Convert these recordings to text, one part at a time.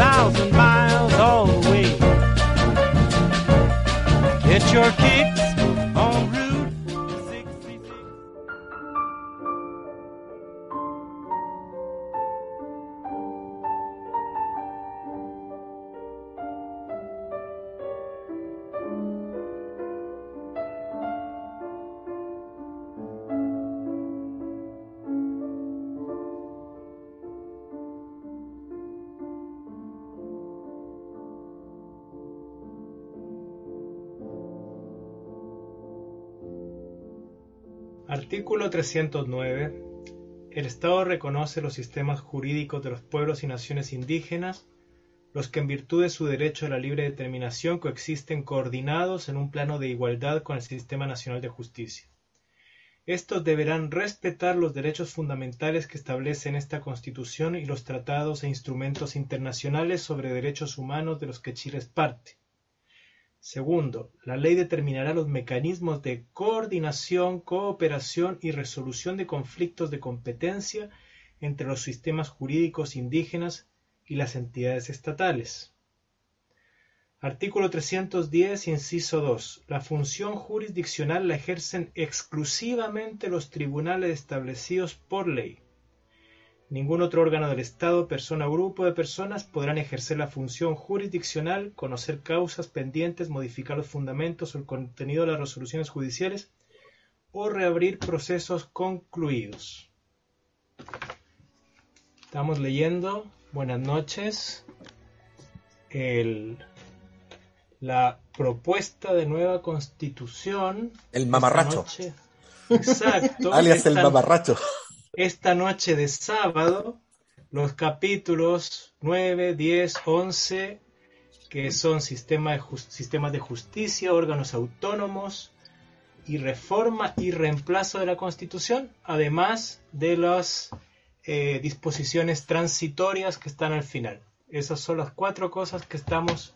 2,000 miles all the way. Get your kicks Artículo 309. El Estado reconoce los sistemas jurídicos de los pueblos y naciones indígenas, los que en virtud de su derecho a la libre determinación coexisten coordinados en un plano de igualdad con el Sistema Nacional de Justicia. Estos deberán respetar los derechos fundamentales que establecen esta Constitución y los tratados e instrumentos internacionales sobre derechos humanos de los que Chile es parte. Segundo, la ley determinará los mecanismos de coordinación, cooperación y resolución de conflictos de competencia entre los sistemas jurídicos indígenas y las entidades estatales. Artículo 310, inciso 2. La función jurisdiccional la ejercen exclusivamente los tribunales establecidos por ley. Ningún otro órgano del Estado, persona o grupo de personas podrán ejercer la función jurisdiccional, conocer causas pendientes, modificar los fundamentos o el contenido de las resoluciones judiciales o reabrir procesos concluidos. Estamos leyendo, buenas noches, el- la propuesta de nueva constitución. El mamarracho. Exacto. Alias el mamarracho. Esta noche de sábado los capítulos 9, 10, 11, que son sistemas de justicia, órganos autónomos y reforma y reemplazo de la Constitución, además de las eh, disposiciones transitorias que están al final. Esas son las cuatro cosas que estamos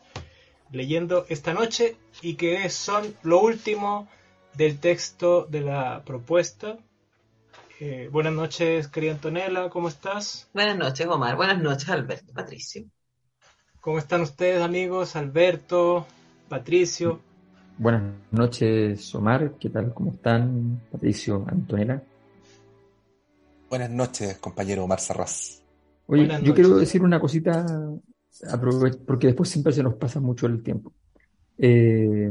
leyendo esta noche y que son lo último del texto de la propuesta eh, buenas noches, querida Antonella, ¿cómo estás? Buenas noches, Omar. Buenas noches, Alberto, Patricio. ¿Cómo están ustedes, amigos? Alberto, Patricio. Buenas noches, Omar. ¿Qué tal? ¿Cómo están? Patricio, Antonella. Buenas noches, compañero Omar Sarraz. Oye, Buenas yo noches. quiero decir una cosita, aprove- porque después siempre se nos pasa mucho el tiempo. Eh,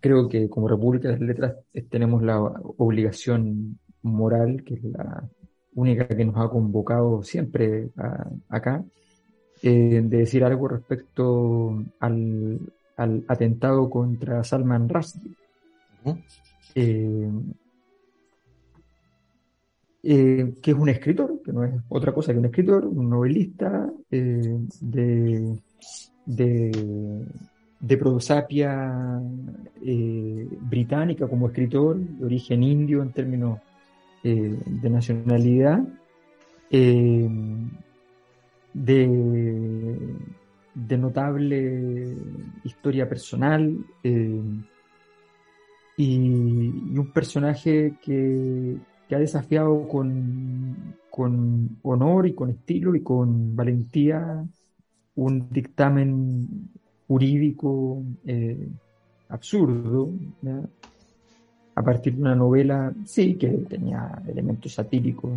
creo que como República de las Letras tenemos la obligación moral, que es la única que nos ha convocado siempre a- acá, eh, de decir algo respecto al, al atentado contra Salman Rushdie. Eh, eh, que es un escritor, que no es otra cosa que un escritor, un novelista de, de, de prosapia británica como escritor, de origen indio en términos eh, de nacionalidad, eh, de, de notable historia personal eh, y, un personaje que, que ha desafiado con, con honor y con estilo y con valentía un dictamen jurídico absurdo. A partir de una novela, sí, que tenía elementos satíricos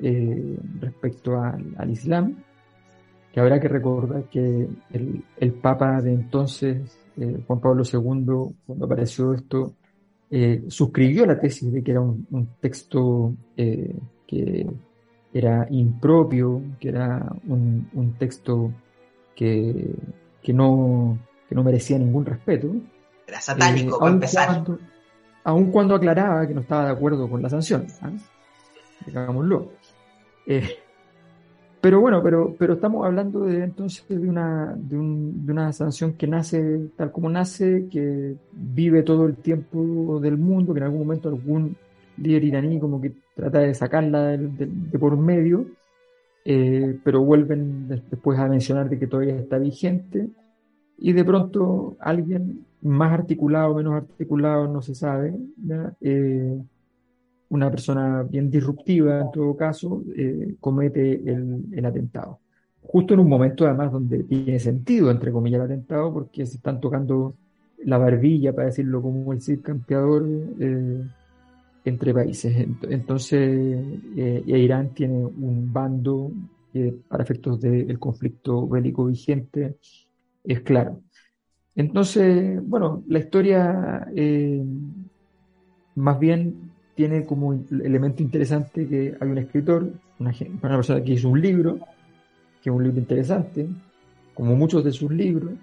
eh, respecto al, Islam, que habrá que recordar que el, Papa de entonces, eh, Juan Pablo II, cuando apareció esto, eh, suscribió la tesis de que era un, texto que era impropio, que era un, texto que, no, que no merecía ningún respeto. Era satánico, para empezar aun cuando aclaraba que no estaba de acuerdo con la sanción, digámoslo. Eh, pero bueno, pero, pero estamos hablando de entonces de una, de, una sanción que nace tal como nace, que vive todo el tiempo del mundo, que en algún momento algún líder iraní como que trata de sacarla de, por medio, eh, pero vuelven después a mencionar de que todavía está vigente, y de pronto alguien más articulado menos articulado, no se sabe, eh, una persona bien disruptiva en todo caso, eh, comete el, atentado. Justo en un momento además donde tiene sentido, entre comillas, el atentado, porque se están tocando la barbilla, para decirlo como el Cid campeador, eh, entre países. Entonces, Irán tiene un bando para efectos del conflicto bélico vigente es claro. Entonces, bueno, la historia eh, más bien tiene como elemento interesante que hay un escritor, una, persona que hizo un libro, que es un libro interesante, como muchos de sus libros,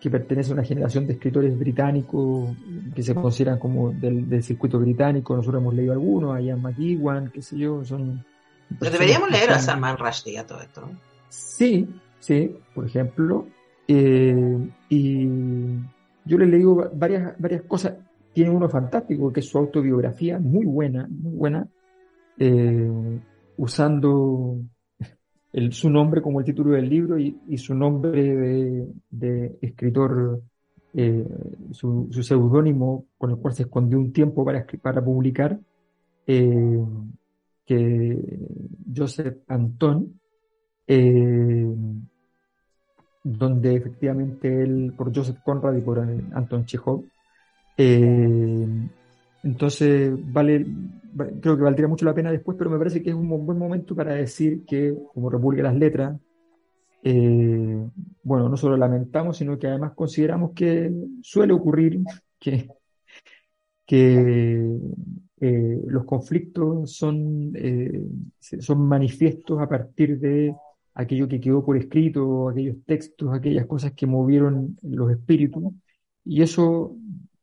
que pertenece a una generación de escritores británicos que se consideran como del, circuito británico. Nosotros hemos leído algunos, a Ian McEwan, qué sé yo, son... Pero deberíamos leer a Salman Rushdie a todo esto. Sí, sí, por ejemplo. Eh, y yo le digo varias, varias cosas. Tiene uno fantástico, que es su autobiografía, muy buena, muy buena, eh, usando su nombre como el título del libro y, su nombre de, escritor, eh, su, seudónimo con el cual se escondió un tiempo para, para publicar, que Joseph Anton, donde efectivamente él, por Joseph Conrad y por Anton Chekhov, eh, entonces vale, creo que valdría mucho la pena después, pero me parece que es un buen momento para decir que como República las Letras, eh, bueno, no solo lamentamos, sino que además consideramos que suele ocurrir que, que eh, los conflictos son, son manifiestos a partir de aquello que quedó por escrito, aquellos textos, aquellas cosas que movieron los espíritus. Y eso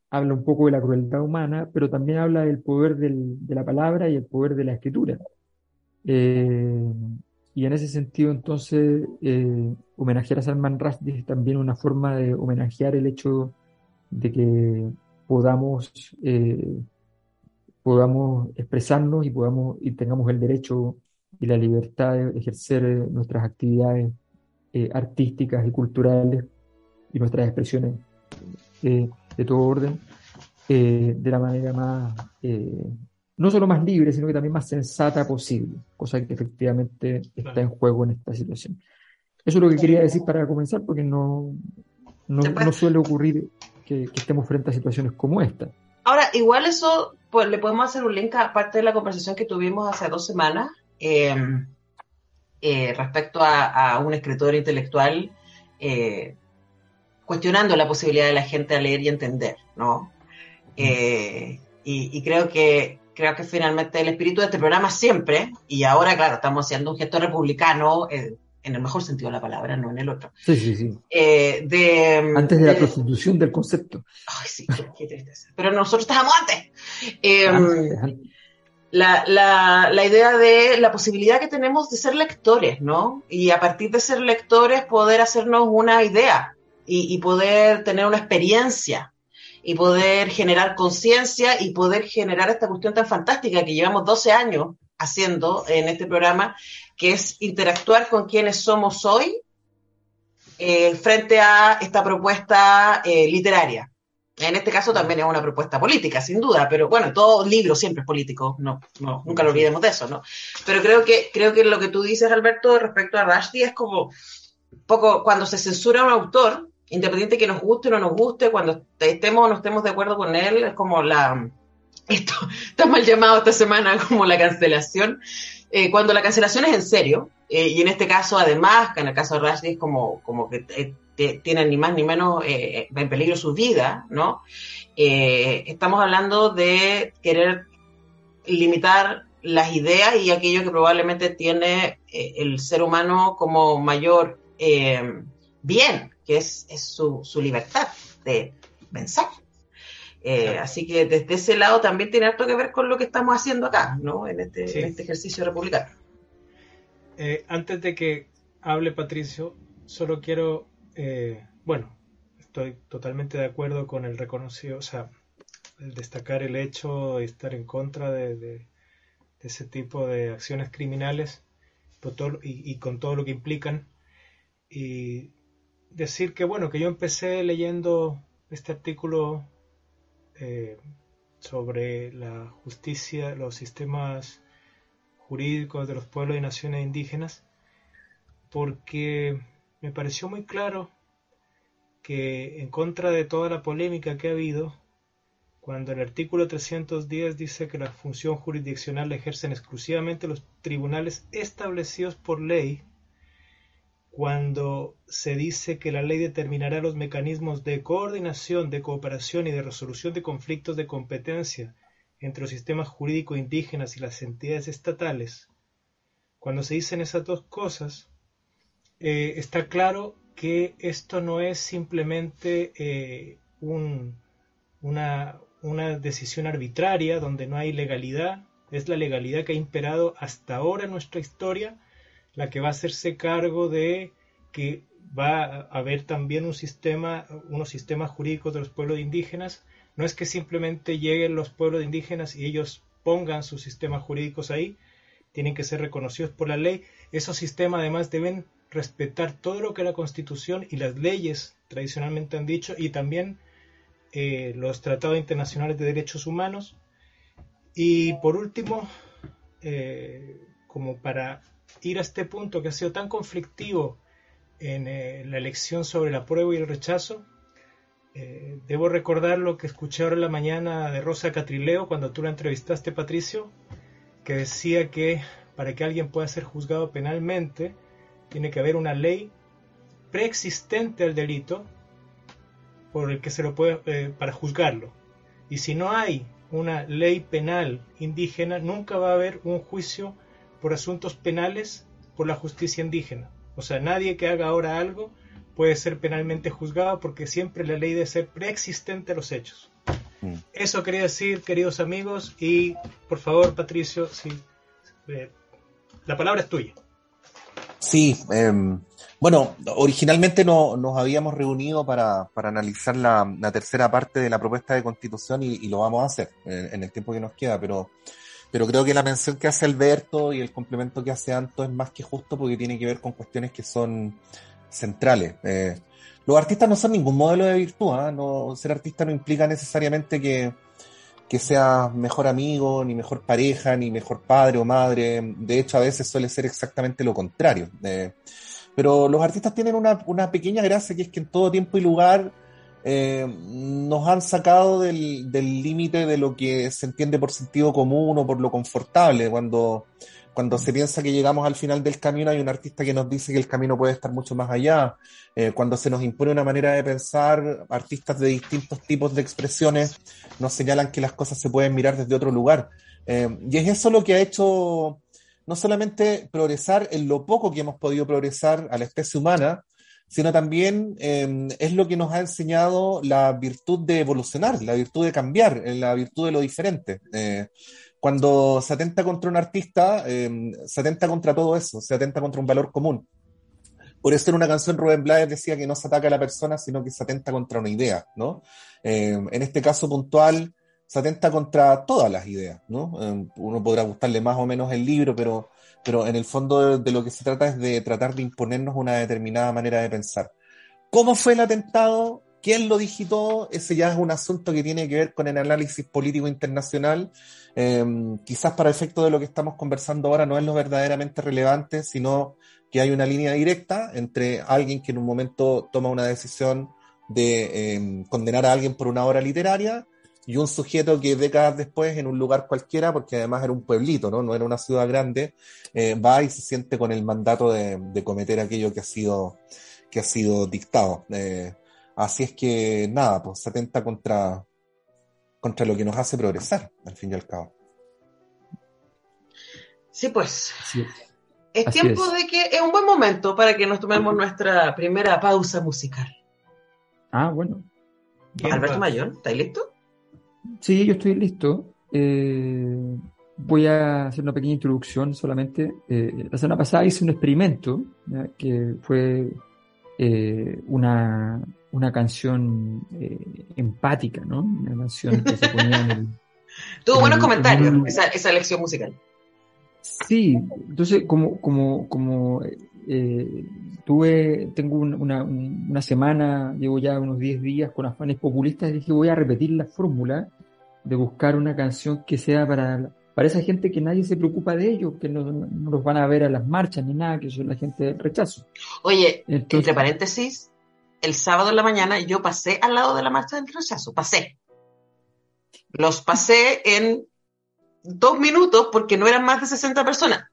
habla un poco de la crueldad humana, pero también habla del poder de la palabra y el poder de la escritura. Eh, y en ese sentido, entonces, eh, homenajear a Salman Rushdie es también una forma de homenajear el hecho de que podamos, eh, podamos expresarnos y, podamos, y tengamos el derecho y la libertad de ejercer eh, nuestras actividades eh, artísticas y culturales y nuestras expresiones eh, de todo orden de la manera más, no solo más libre, sino que también más sensata posible, cosa que efectivamente está en juego en esta situación. Eso es lo que quería decir para comenzar, porque no, no, suele ocurrir que, que estemos frente a situaciones como esta. Ahora, igual eso, pues le podemos hacer un link a parte de la conversación que tuvimos hace dos semanas Em, eh, respecto a, un escritor intelectual eh, cuestionando la posibilidad de la gente a leer y entender, ¿no? Eh, y, creo que creo que finalmente el espíritu de este programa siempre, y ahora, claro, estamos haciendo un gesto republicano, en el mejor sentido de la palabra, no en el otro. Sí, sí, sí. de, antes de, la prostitución del concepto. Ay, sí, qué, tristeza. Pero nosotros estábamos antes. La, la, la, idea de la posibilidad que tenemos de ser lectores, ¿no? Y a partir de ser lectores poder hacernos una idea y, poder tener una experiencia y poder generar conciencia y poder generar esta cuestión tan fantástica que llevamos 12 años haciendo en este programa, que es interactuar con quienes somos hoy eh, frente a esta propuesta eh, literaria. En este caso también es una propuesta política, sin duda, pero bueno, todo libro siempre es político, no, no, nunca lo olvidemos de eso, ¿no? Pero creo que, creo que lo que tú dices, Alberto, respecto a Rushdie es como poco cuando se censura a un autor, independiente que nos guste o no nos guste, cuando estemos o no estemos de acuerdo con él, es como la, esto está mal llamado esta semana como la cancelación, eh, cuando la cancelación es en serio, eh, y en este caso además, que en el caso de Rushdie es como, como que eh, tienen ni más ni menos en peligro su vida, ¿no? estamos hablando de querer limitar las ideas y aquello que probablemente tiene el ser humano como mayor bien, que es, es su, su libertad de pensar. Eh, así que desde ese lado también tiene harto que ver con lo que estamos haciendo acá, ¿no? En este, este ejercicio republicano. Eh, antes de que hable Patricio, solo quiero, eh, bueno, estoy totalmente de acuerdo con el reconocido, o sea, el destacar el hecho de estar en contra de, ese tipo de acciones criminales y, y, con todo lo que implican. Y decir que, bueno, que yo empecé leyendo este artículo eh, sobre la justicia, los sistemas jurídicos de los pueblos y naciones indígenas, porque me pareció muy claro que en contra de toda la polémica que ha habido, cuando el artículo 310 dice que la función jurisdiccional la ejercen exclusivamente los tribunales establecidos por ley, cuando se dice que la ley determinará los mecanismos de coordinación, de cooperación y de resolución de conflictos de competencia entre los sistemas jurídicos indígenas y las entidades estatales, cuando se dicen esas dos cosas, eh, está claro que esto no es simplemente eh, una, una decisión arbitraria donde no hay legalidad, es la legalidad que ha imperado hasta ahora en nuestra historia la que va a hacerse cargo de que va a haber también un sistema, unos sistemas jurídicos de los pueblos indígenas. No es que simplemente lleguen los pueblos indígenas y ellos pongan sus sistemas jurídicos ahí, tienen que ser reconocidos por la ley. Esos sistemas además deben respetar todo lo que la Constitución y las leyes tradicionalmente han dicho y también eh, los tratados internacionales de derechos humanos. Y por último, eh, como para ir a este punto que ha sido tan conflictivo en eh, la elección sobre la prueba y el rechazo, debo recordar lo que escuché ahora en la mañana de Rosa Catrileo cuando tú la entrevistaste, Patricio, que decía que para que alguien pueda ser juzgado penalmente, tiene que haber una ley preexistente al delito por el que se lo puede eh, para juzgarlo. Y si no hay una ley penal indígena, nunca va a haber un juicio por asuntos penales por la justicia indígena. O sea, nadie que haga ahora algo puede ser penalmente juzgado porque siempre la ley debe ser preexistente a los hechos. Mm. Eso quería decir, queridos amigos, y por favor, Patricio, si, eh, la palabra es tuya. Sí, em, bueno, originalmente no, nos habíamos reunido para, analizar la, tercera parte de la propuesta de constitución y, lo vamos a hacer en, en, el tiempo que nos queda, pero pero creo que la mención que hace Alberto y el complemento que hace Anto es más que justo porque tiene que ver con cuestiones que son centrales. Eh, los artistas no son ningún modelo de virtud, ¿ah? no, ser artista no implica necesariamente que, que sea mejor amigo, ni mejor pareja, ni mejor padre o madre. De hecho, a veces suele ser exactamente lo contrario. Eh, pero los artistas tienen una, una pequeña gracia que es que en todo tiempo y lugar eh, nos han sacado del límite de lo que se entiende por sentido común o por lo confortable. Cuando, cuando se piensa que llegamos al final del camino, hay un artista que nos dice que el camino puede estar mucho más allá. Eh, cuando se nos impone una manera de pensar, artistas de distintos tipos de expresiones nos señalan que las cosas se pueden mirar desde otro lugar. Eh, y es eso lo que ha hecho no solamente progresar en lo poco que hemos podido progresar a la especie humana, sino también em, es lo que nos ha enseñado la virtud de evolucionar, la virtud de cambiar, eh, la virtud de lo diferente. Eh, cuando se atenta contra un artista, em, se atenta contra todo eso, se atenta contra un valor común. Por eso en una canción Rubén Blades decía que no se ataca a la persona, sino que se atenta contra una idea, ¿no? Em, en este caso puntual, se atenta contra todas las ideas, ¿no? uno podrá gustarle más o menos el libro, pero pero en el fondo de, lo que se trata es de tratar de imponernos una determinada manera de pensar. ¿Cómo fue el atentado? ¿Quién lo digitó? Ese ya es un asunto que tiene que ver con el análisis político internacional. Em, quizás para efecto de lo que estamos conversando ahora no es lo verdaderamente relevante, sino que hay una línea directa entre alguien que en un momento toma una decisión de em, condenar a alguien por una obra literaria y un sujeto que décadas después, en un lugar cualquiera, porque además era un pueblito, no, no era una ciudad grande, eh, va y se siente con el mandato de, de, cometer aquello que ha sido, que ha sido dictado. Eh, así es que nada, pues se atenta contra, contra lo que nos hace progresar, al fin y al cabo. Sí, pues. Es tiempo de que es un buen momento para que nos tomemos nuestra primera pausa musical. Ah, bueno. Alberto Mayor, ¿estás listo? Sí, yo estoy listo. Eh, voy a hacer una pequeña introducción solamente. Eh, la semana pasada hice un experimento que fue eh, una, una canción empática, ¿no? Una canción que se ponía en el. Tuvo buenos comentarios esa, esa lección musical. Sí, entonces como, como, como eh, tuve, tengo una, una, semana, llevo ya unos 10 días con afanes populistas, dije voy a repetir la fórmula de buscar una canción que sea para, para esa gente que nadie se preocupa de ellos, que no, no los van a ver a las marchas ni nada, que son la gente del rechazo. Oye, entre paréntesis, el sábado en la mañana yo pasé al lado de la marcha del rechazo, pasé. Los pasé en dos minutos porque no eran más de 60 personas.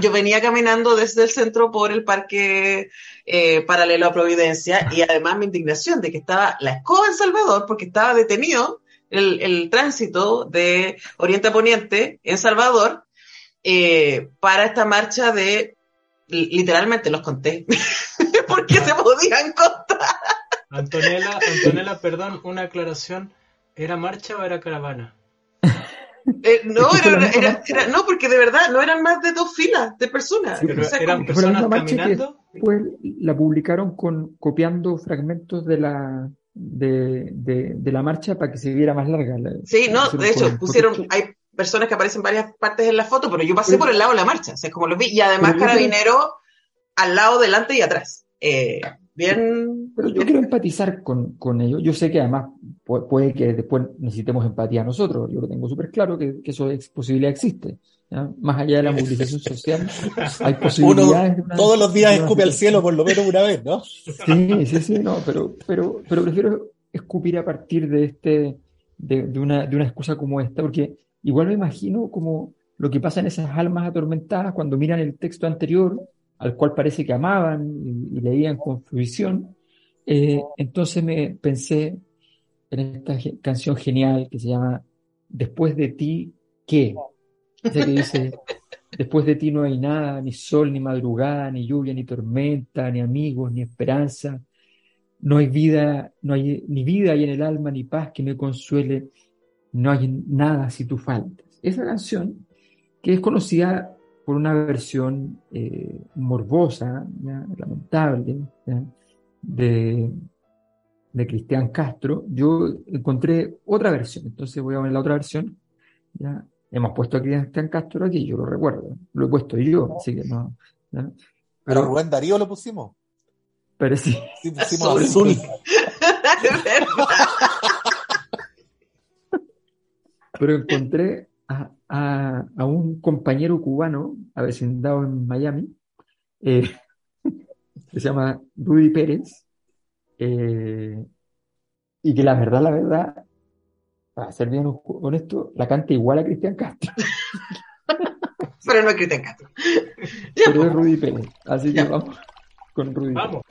Yo venía caminando desde el centro por el parque eh, paralelo a Providencia y además mi indignación de que estaba la escoba en Salvador porque estaba detenido el, tránsito de Oriente a Poniente en Salvador eh, para esta marcha de, literalmente los conté, porque se podían contar. Antonella, Antonella, perdón, una aclaración, ¿era marcha o era caravana? Eh, no, era, no, porque de verdad no eran más de dos filas de personas. eran personas caminando. Pues la publicaron con copiando fragmentos de la de, de, la marcha para que se viera más larga. Sí, no, de hecho, pusieron, hay personas que aparecen varias partes en la foto, pero yo pasé por el lado de la marcha, o sea, como lo vi, y además carabinero al lado, delante y atrás. Eh, bien. Pero yo quiero empatizar con, con ellos. Yo sé que además puede que después necesitemos empatía nosotros. Yo lo tengo súper claro que, que eso es posibilidad existe. Más allá de la movilización social, hay posibilidades. todos los días escupe al cielo por lo menos una vez, ¿no? Sí, sí, sí, no, pero, pero, pero prefiero escupir a partir de este, de, de, una, de una excusa como esta, porque igual me imagino como lo que pasa en esas almas atormentadas cuando miran el texto anterior al cual parece que amaban y, leían con fruición. Eh, entonces me pensé en esta canción genial que se llama Después de ti, ¿qué? que dice, después de ti no hay nada, ni sol, ni madrugada, ni lluvia, ni tormenta, ni amigos, ni esperanza. No hay vida, no hay ni vida hay en el alma, ni paz que me consuele. No hay nada si tú faltas. Esa canción, que es conocida por una versión eh, morbosa, lamentable, de, de Cristian Castro, yo encontré otra versión. Entonces voy a ver la otra versión. ¿ya? Hemos puesto a Cristian Castro aquí, yo lo recuerdo. Lo he puesto yo, así que no. Pero Rubén Darío lo pusimos. Pero sí. Sí, pusimos azul. Pero encontré a, a, un compañero cubano avecindado en Miami, eh, que se llama Rudy Pérez, eh, y que la verdad, la verdad, para ser bien honesto, la canta igual a Cristian Castro. Pero no es Cristian Castro. Pero es Rudy Pérez. Así que vamos con Rudy. Vamos.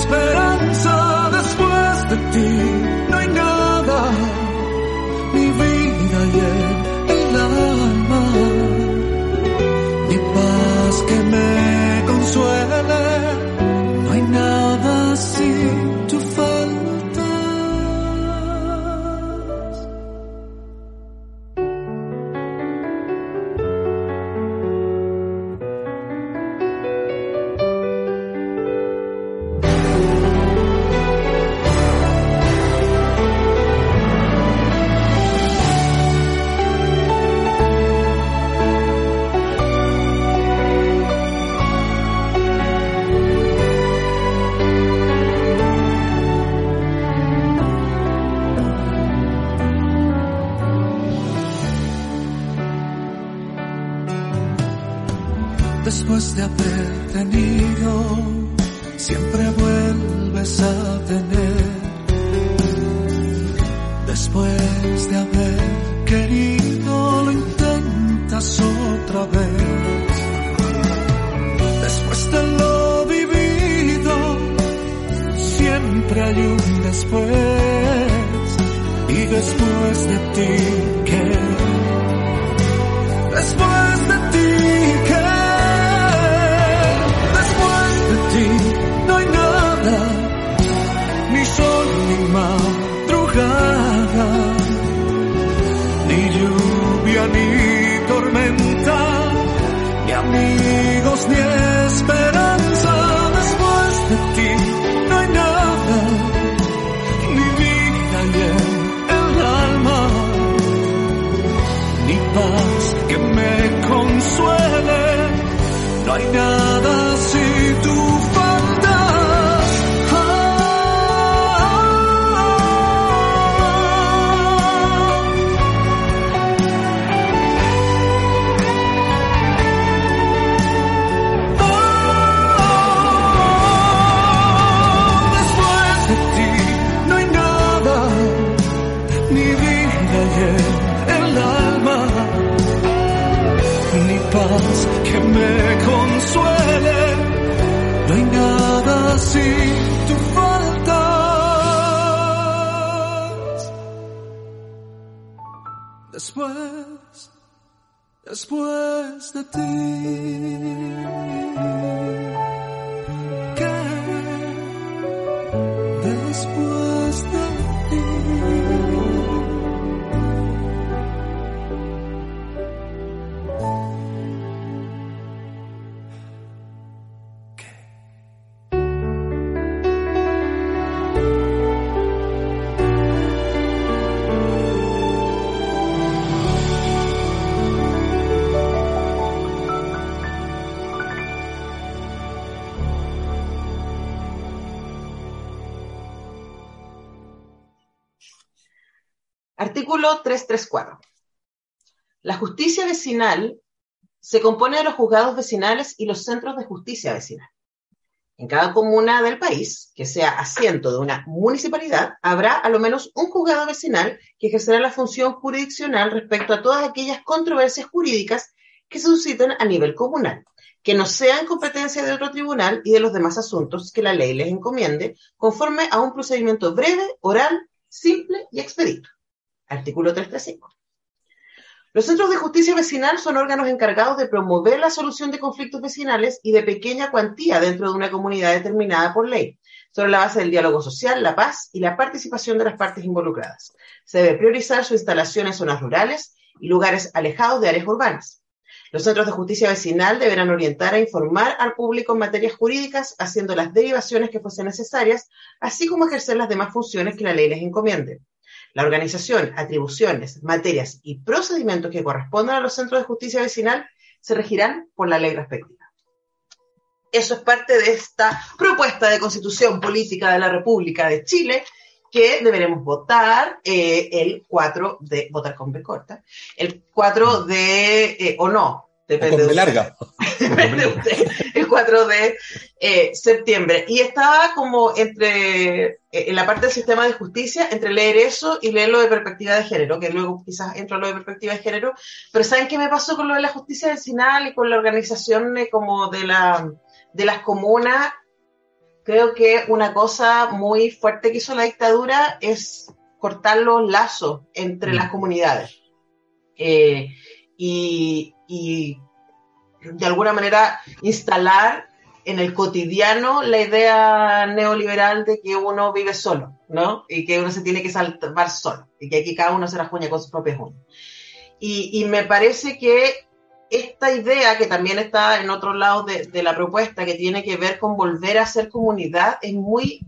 Esperanza. 334. La justicia vecinal se compone de los juzgados vecinales y los centros de justicia vecinal. En cada comuna del país, que sea asiento de una municipalidad, habrá a lo menos un juzgado vecinal que ejercerá la función jurisdiccional respecto a todas aquellas controversias jurídicas que se susciten a nivel comunal, que no sean competencia de otro tribunal y de los demás asuntos que la ley les encomiende, conforme a un procedimiento breve, oral, simple y expedito. Artículo 335. Los centros de justicia vecinal son órganos encargados de promover la solución de conflictos vecinales y de pequeña cuantía dentro de una comunidad determinada por ley, sobre la base del diálogo social, la paz y la participación de las partes involucradas. Se debe priorizar su instalación en zonas rurales y lugares alejados de áreas urbanas. Los centros de justicia vecinal deberán orientar e informar al público en materias jurídicas, haciendo las derivaciones que fuesen necesarias, así como ejercer las demás funciones que la ley les encomiende. La organización, atribuciones, materias y procedimientos que correspondan a los centros de justicia vecinal se regirán por la ley respectiva. Eso es parte de esta propuesta de constitución política de la República de Chile que deberemos votar eh, el 4 de, votar con B corta, el 4 de, eh, o no, depende de larga. depende de usted, el 4 de eh, septiembre. Y estaba como entre, en la parte del sistema de justicia, entre leer eso y leer lo de perspectiva de género, que luego quizás entro a lo de perspectiva de género, pero ¿saben qué me pasó con lo de la justicia vecinal y con la organización como de la de las comunas creo que una cosa muy fuerte que hizo la dictadura es cortar los lazos entre las mm. comunidades. Eh, y, de alguna manera instalar en el cotidiano la idea neoliberal de que uno vive solo, ¿no? Y que uno se tiene que salvar solo, y que aquí cada uno se la juña con sus propias uñas. Y, y me parece que esta idea que también está en otro lado de, la propuesta, que tiene que ver con volver a ser comunidad, es muy,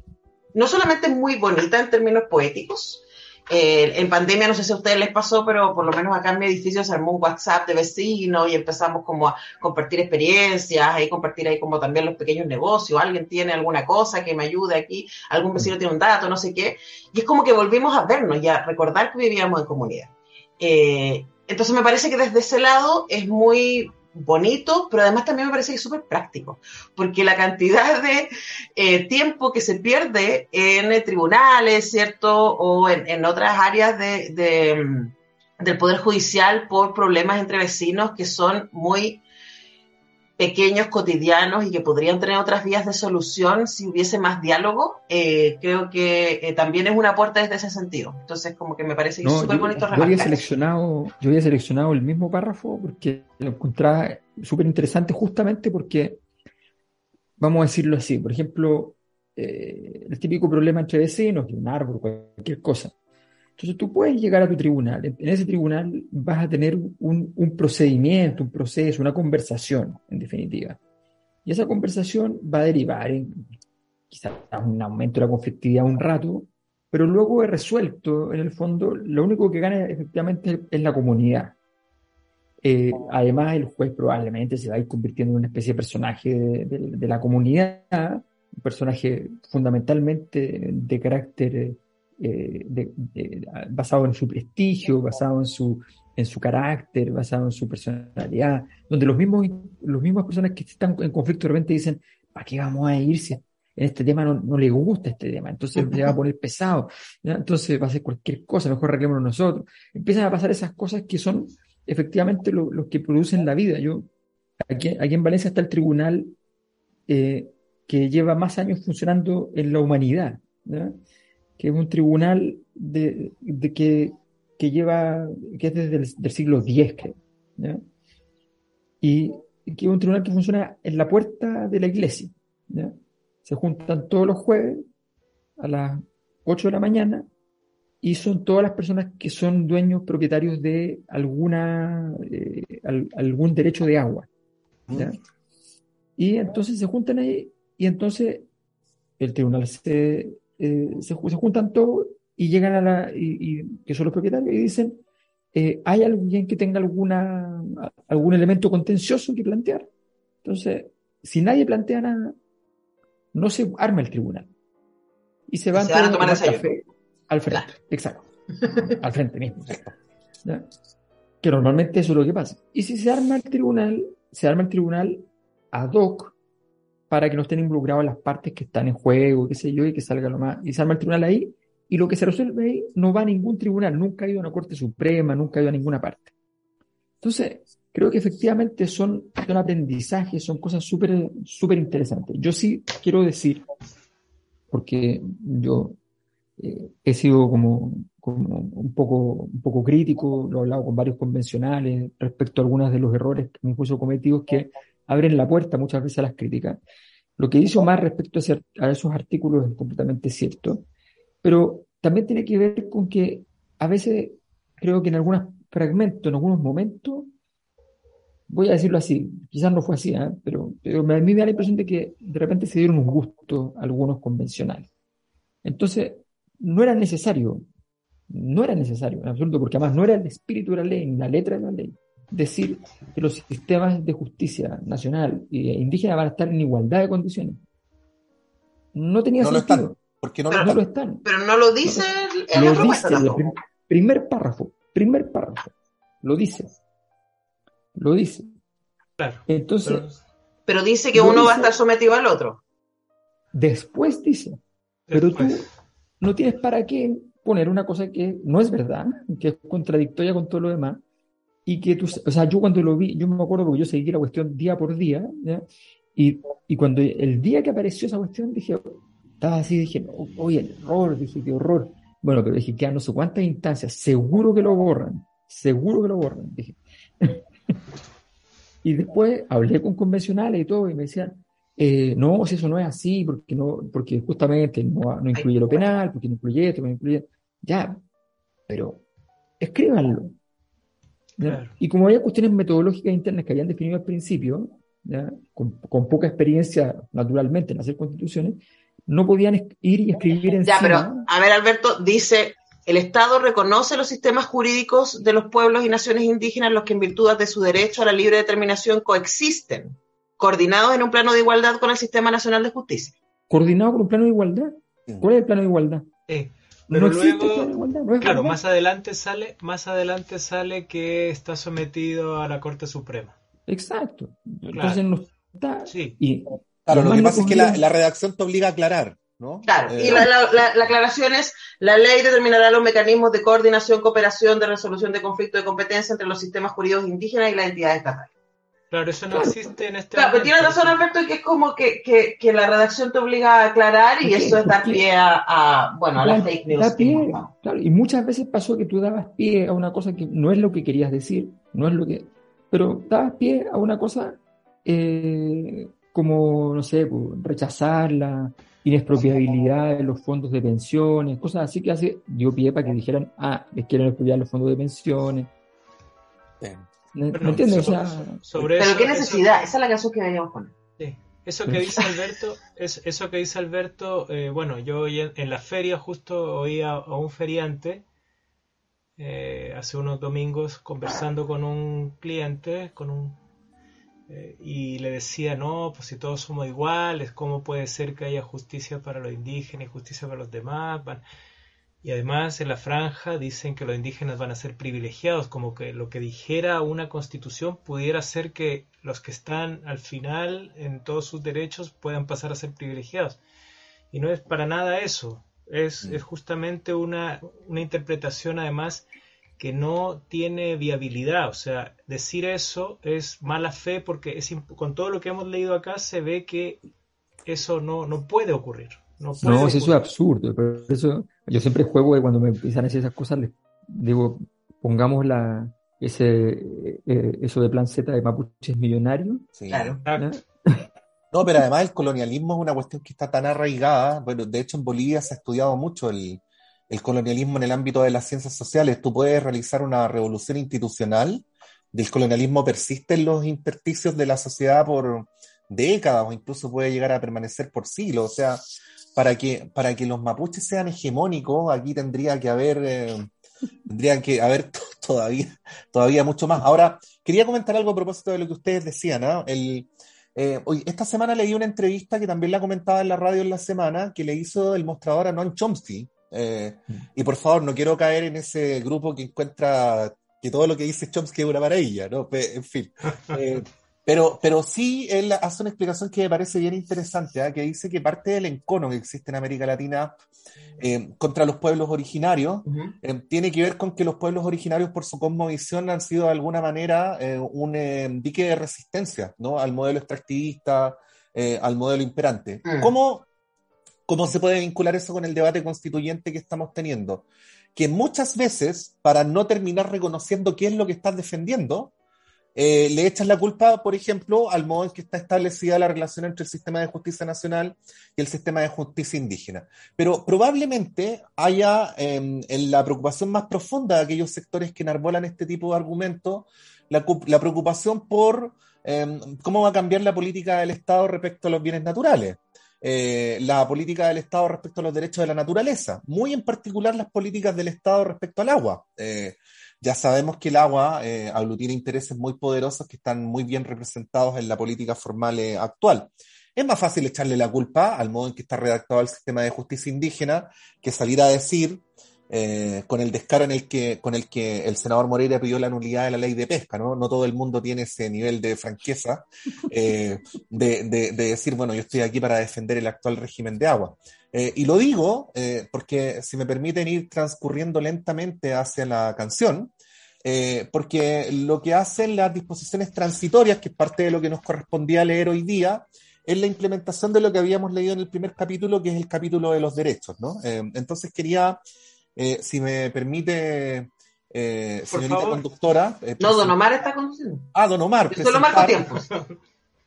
no solamente muy bonita en términos poéticos, eh, en pandemia no sé si a ustedes les pasó, pero por lo menos acá en mi edificio se armó un WhatsApp de vecinos y empezamos como a compartir experiencias, y compartir ahí como también los pequeños negocios, alguien tiene alguna cosa que me ayude aquí, algún vecino tiene un dato, no sé qué, y es como que volvimos a vernos y a recordar que vivíamos en comunidad. Eh, entonces me parece que desde ese lado es muy bonito, pero además también me parece que súper práctico, porque la cantidad de eh, tiempo que se pierde en tribunales, ¿cierto? O en, otras áreas de, mm, del Poder Judicial por problemas entre vecinos que son muy pequeños, cotidianos y que podrían tener otras vías de solución si hubiese más diálogo, eh, creo que eh, también es una puerta desde ese sentido. Entonces, como que me parece súper bonito yo había seleccionado Yo había seleccionado el mismo párrafo porque lo encontraba súper interesante justamente porque, vamos a decirlo así, por ejemplo, eh, el típico problema entre vecinos, un árbol, cualquier cosa. Entonces tú puedes llegar a tu tribunal. En ese tribunal vas a tener un, un procedimiento, un proceso, una conversación, en definitiva. Y esa conversación va a derivar en quizás un aumento de la conflictividad un rato, pero luego es resuelto, en el fondo, lo único que gana efectivamente es la comunidad. Eh, además, el juez probablemente se va a ir convirtiendo en una especie de personaje de, de la comunidad, un personaje fundamentalmente de carácter eh, basado en su prestigio, basado en su, en su carácter, basado en su personalidad, donde los mismos, los mismas personas que están en conflicto de repente dicen, ¿para qué vamos a irse? En este tema no, no le gusta este tema, entonces le va a poner pesado, entonces va a hacer cualquier cosa, mejor arreglémonos nosotros. Empiezan a pasar esas cosas que son efectivamente los que producen la vida. Yo, aquí, aquí en Valencia está el tribunal eh, que lleva más años funcionando en la humanidad. Que es un tribunal de, que, lleva, que es desde el siglo X, creo. Y, que es un tribunal que funciona en la puerta de la iglesia. Se juntan todos los jueves a las 8 de la mañana y son todas las personas que son dueños propietarios de alguna eh, algún derecho de agua. Y entonces se juntan ahí y entonces el tribunal se, eh, se, juntan todos y llegan a la, y, que son los propietarios y dicen, eh, ¿hay alguien que tenga alguna, algún elemento contencioso que plantear? Entonces, si nadie plantea nada, no se arma el tribunal. Y se van a tomar café al frente. Exacto. al frente mismo. Que normalmente eso es lo que pasa. Y si se arma el tribunal, se arma el tribunal ad hoc para que no estén involucrados las partes que están en juego, qué sé yo, y que salga lo más. Y se arma el tribunal ahí, y lo que se resuelve ahí no va a ningún tribunal, nunca ha ido a una Corte Suprema, nunca ha ido a ninguna parte. Entonces, creo que efectivamente son, son aprendizajes, son cosas súper súper interesantes. Yo sí quiero decir, porque yo eh, he sido como, como, un, poco, un poco crítico, lo he hablado con varios convencionales respecto a algunos de los errores que me puso cometidos que abren la puerta muchas veces a las críticas. Lo que dice Omar respecto a, esos artículos es completamente cierto, pero también tiene que ver con que a veces creo que en algunos fragmentos, en algunos momentos, voy a decirlo así, quizás no fue así, ¿eh? pero, a mí me da la impresión de que de repente se dieron un gusto algunos convencionales. Entonces, no era necesario No era necesario, en absoluto, porque además no era el espíritu de la ley, ni la letra de la ley, decir que los sistemas de justicia nacional e indígena van a estar en igualdad de condiciones. No tenía sentido. porque no, lo, están. Pero no lo dice el, lo dice el primer párrafo, primer párrafo. Lo dice. Lo dice. Claro. Entonces. Pero, dice que uno va a estar sometido al otro. Después dice. Pero tú no tienes para qué poner una cosa que no es verdad, que es contradictoria con todo lo demás, y que tú, o sea, yo cuando lo vi, yo me acuerdo porque yo seguí la cuestión día por día, Y, y, cuando el día que apareció esa cuestión, dije, estaba así, dije, oye, el error, dije, qué horror. Bueno, pero dije, quedan no sé cuántas instancias, seguro que lo borran, seguro que lo borran, dije. y después hablé con convencionales y todo, y me decían, eh, no, si eso no es así, porque no, porque justamente no, no incluye lo penal, porque no incluye esto, no incluye. Ya, pero escríbanlo. Y como había cuestiones metodológicas internas que habían definido al principio, con, con, poca experiencia naturalmente en hacer constituciones, no podían ir y escribir en Ya, pero a ver, Alberto, dice, el Estado reconoce los sistemas jurídicos de los pueblos y naciones indígenas, los que en virtud de su derecho a la libre determinación coexisten, coordinados en un plano de igualdad con el Sistema Nacional de Justicia. ¿Coordinado con un plano de igualdad? ¿Cuál es el plano de igualdad? Pero luego, claro, más adelante sale, más adelante sale que está sometido a la Corte Suprema. Exacto. Entonces no está. Sí. Y claro, lo que pasa es que la, redacción te obliga a aclarar. ¿no? Claro, y eh, la, aclaración es, la ley determinará los mecanismos de coordinación, cooperación, de resolución de conflictos de competencia entre los sistemas jurídicos indígenas y las entidades estatales. Claro, eso no existe en este Claro, pero tiene razón Alberto que es como que, que, que, la redacción te obliga a aclarar y eso es dar pie a, bueno, a las fake news. claro, y muchas veces pasó que tú dabas pie a una cosa que no es lo que querías decir, no es lo que... Pero dabas pie a una cosa eh, como, no sé, pues, rechazar la inexpropiabilidad de los fondos de pensiones, cosas así que hace, dio pie para que dijeran, ah, les quieren expropiar los fondos de pensiones. ¿Me, entiendes? Pero qué necesidad, esa es la canción que veníamos poner. Sí. Eso que dice Alberto, es, eso que dice Alberto, eh, bueno, yo en, en, la feria justo oí a, un feriante eh, hace unos domingos conversando con un cliente, con un eh, y le decía, no, pues si todos somos iguales, ¿cómo puede ser que haya justicia para los indígenas y justicia para los demás? Y además en la franja dicen que los indígenas van a ser privilegiados, como que lo que dijera una constitución pudiera ser que los que están al final en todos sus derechos puedan pasar a ser privilegiados. Y no es para nada eso, es, mm. es justamente una, una interpretación además que no tiene viabilidad. O sea, decir eso es mala fe porque es, con todo lo que hemos leído acá se ve que eso no, no puede ocurrir. No, no eso es absurdo. Por eso yo siempre juego de cuando me empiezan a decir esas cosas, les digo, pongamos la, ese, eh, eso de plan Z de mapuches millonarios. Claro. No, pero además el colonialismo es una cuestión que está tan arraigada. Bueno, de hecho en Bolivia se ha estudiado mucho el, el colonialismo en el ámbito de las ciencias sociales. Tú puedes realizar una revolución institucional, del colonialismo persiste en los intersticios de la sociedad por décadas o incluso puede llegar a permanecer por siglos. O sea, para que, para que los mapuches sean hegemónicos, aquí tendría que haber, eh, tendría que haber todavía, todavía mucho más. Ahora, quería comentar algo a propósito de lo que ustedes decían, ¿no? El, eh, esta semana leí una entrevista que también la comentaba en la radio en la semana, que le hizo el mostrador a Noam Chomsky. Eh, mm. y por favor, no quiero caer en ese grupo que encuentra que todo lo que dice Chomsky es una maravilla, ¿no? En fin. Pero, pero sí, él hace una explicación que me parece bien interesante, ¿eh? que dice que parte del encono que existe en América Latina eh, contra los pueblos originarios eh, tiene que ver con que los pueblos originarios, por su cosmovisión, han sido de alguna manera eh, un dique de resistencia ¿no? al modelo extractivista, al modelo imperante. Mm. ¿Cómo, ¿Cómo se puede vincular eso con el debate constituyente que estamos teniendo? Que muchas veces, para no terminar reconociendo qué es lo que estás defendiendo, eh, le echan la culpa, por ejemplo, al modo en que está establecida la relación entre el sistema de justicia nacional y el sistema de justicia indígena. Pero probablemente haya em, en la preocupación más profunda de aquellos sectores que enarbolan este tipo de argumentos, la, preocupación por em, cómo va a cambiar la política del Estado respecto a los bienes naturales. eh, la política del Estado respecto a los derechos de la naturaleza, muy en particular las políticas del Estado respecto al agua. Eh, ya sabemos que el agua eh, aglutina intereses muy poderosos que están muy bien representados en la política formal actual. Es más fácil echarle la culpa al modo en que está redactado el sistema de justicia indígena que salir a decir eh, con el descaro en el que, con el que el senador Moreira pidió la nulidad de la ley de pesca, ¿no? No todo el mundo tiene ese nivel de franqueza eh, de, de, decir, bueno, yo estoy aquí para defender el actual régimen de agua. Eh, y lo digo porque, si me permiten ir transcurriendo lentamente hacia la canción, porque lo que hacen las disposiciones transitorias, que es parte de lo que nos correspondía leer hoy día, es la implementación de lo que habíamos leído en el primer capítulo, que es el capítulo de los derechos, ¿no? entonces quería eh, si me permite, eh, señorita conductora. Eh, no, Don Omar está conduciendo. Ah, Don Omar. Yo solo marco tiempos.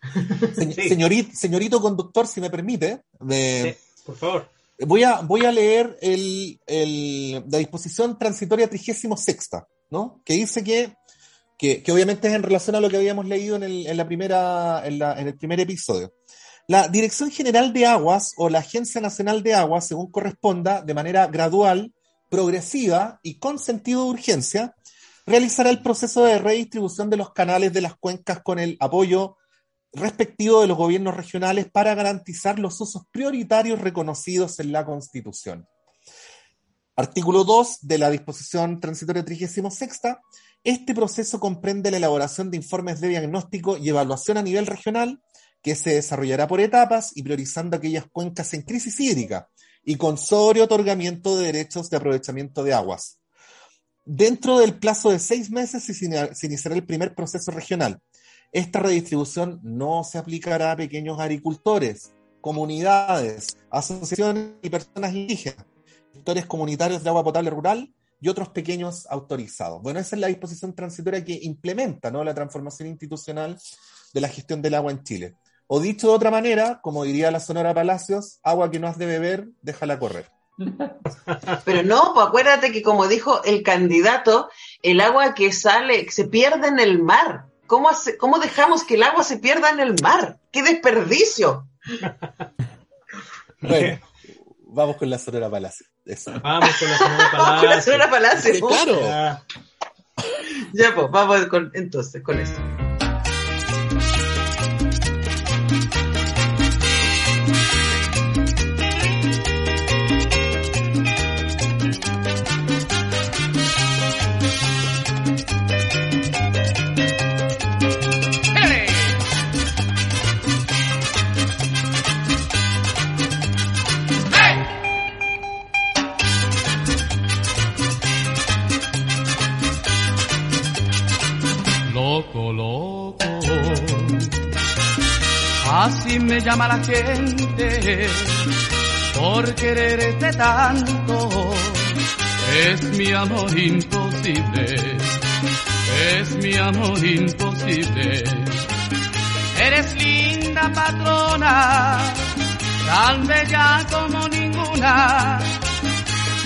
señorito, conductor, si me permite. Por favor. Voy a, voy a leer el, el, la disposición transitoria trigésimo sexta, ¿no? Que dice que, que, que, obviamente es en relación a lo que habíamos leído en el, en la primera, en, la, en el primer episodio. La Dirección General de Aguas o la Agencia Nacional de Aguas, según corresponda, de manera gradual, progresiva y con sentido de urgencia, realizará el proceso de redistribución de los canales de las cuencas con el apoyo respectivo de los gobiernos regionales para garantizar los usos prioritarios reconocidos en la Constitución. Artículo 2 de la disposición transitoria 36. Este proceso comprende la elaboración de informes de diagnóstico y evaluación a nivel regional que se desarrollará por etapas y priorizando aquellas cuencas en crisis hídrica, y con sobre otorgamiento de derechos de aprovechamiento de aguas. Dentro del plazo de seis meses se iniciará el primer proceso regional. Esta redistribución no se aplicará a pequeños agricultores, comunidades, asociaciones y personas indígenas, sectores comunitarios de agua potable rural y otros pequeños autorizados. Bueno, esa es la disposición transitoria que implementa ¿no? la transformación institucional de la gestión del agua en Chile. O dicho de otra manera, como diría la Sonora Palacios, agua que no has de beber, déjala correr. Pero no, pues acuérdate que como dijo el candidato, el agua que sale se pierde en el mar. ¿Cómo, ¿Cómo dejamos que el agua se pierda en el mar? ¡Qué desperdicio! bueno, vamos con la Sonora Palacios. Vamos con la Sonora Palacios. Vamos con la Sonora Palacios. claro. Ya, pues, vamos con, entonces con eso. Me llama la gente por quererte tanto. Es mi amor imposible, es mi amor imposible. Eres linda patrona, tan bella como ninguna.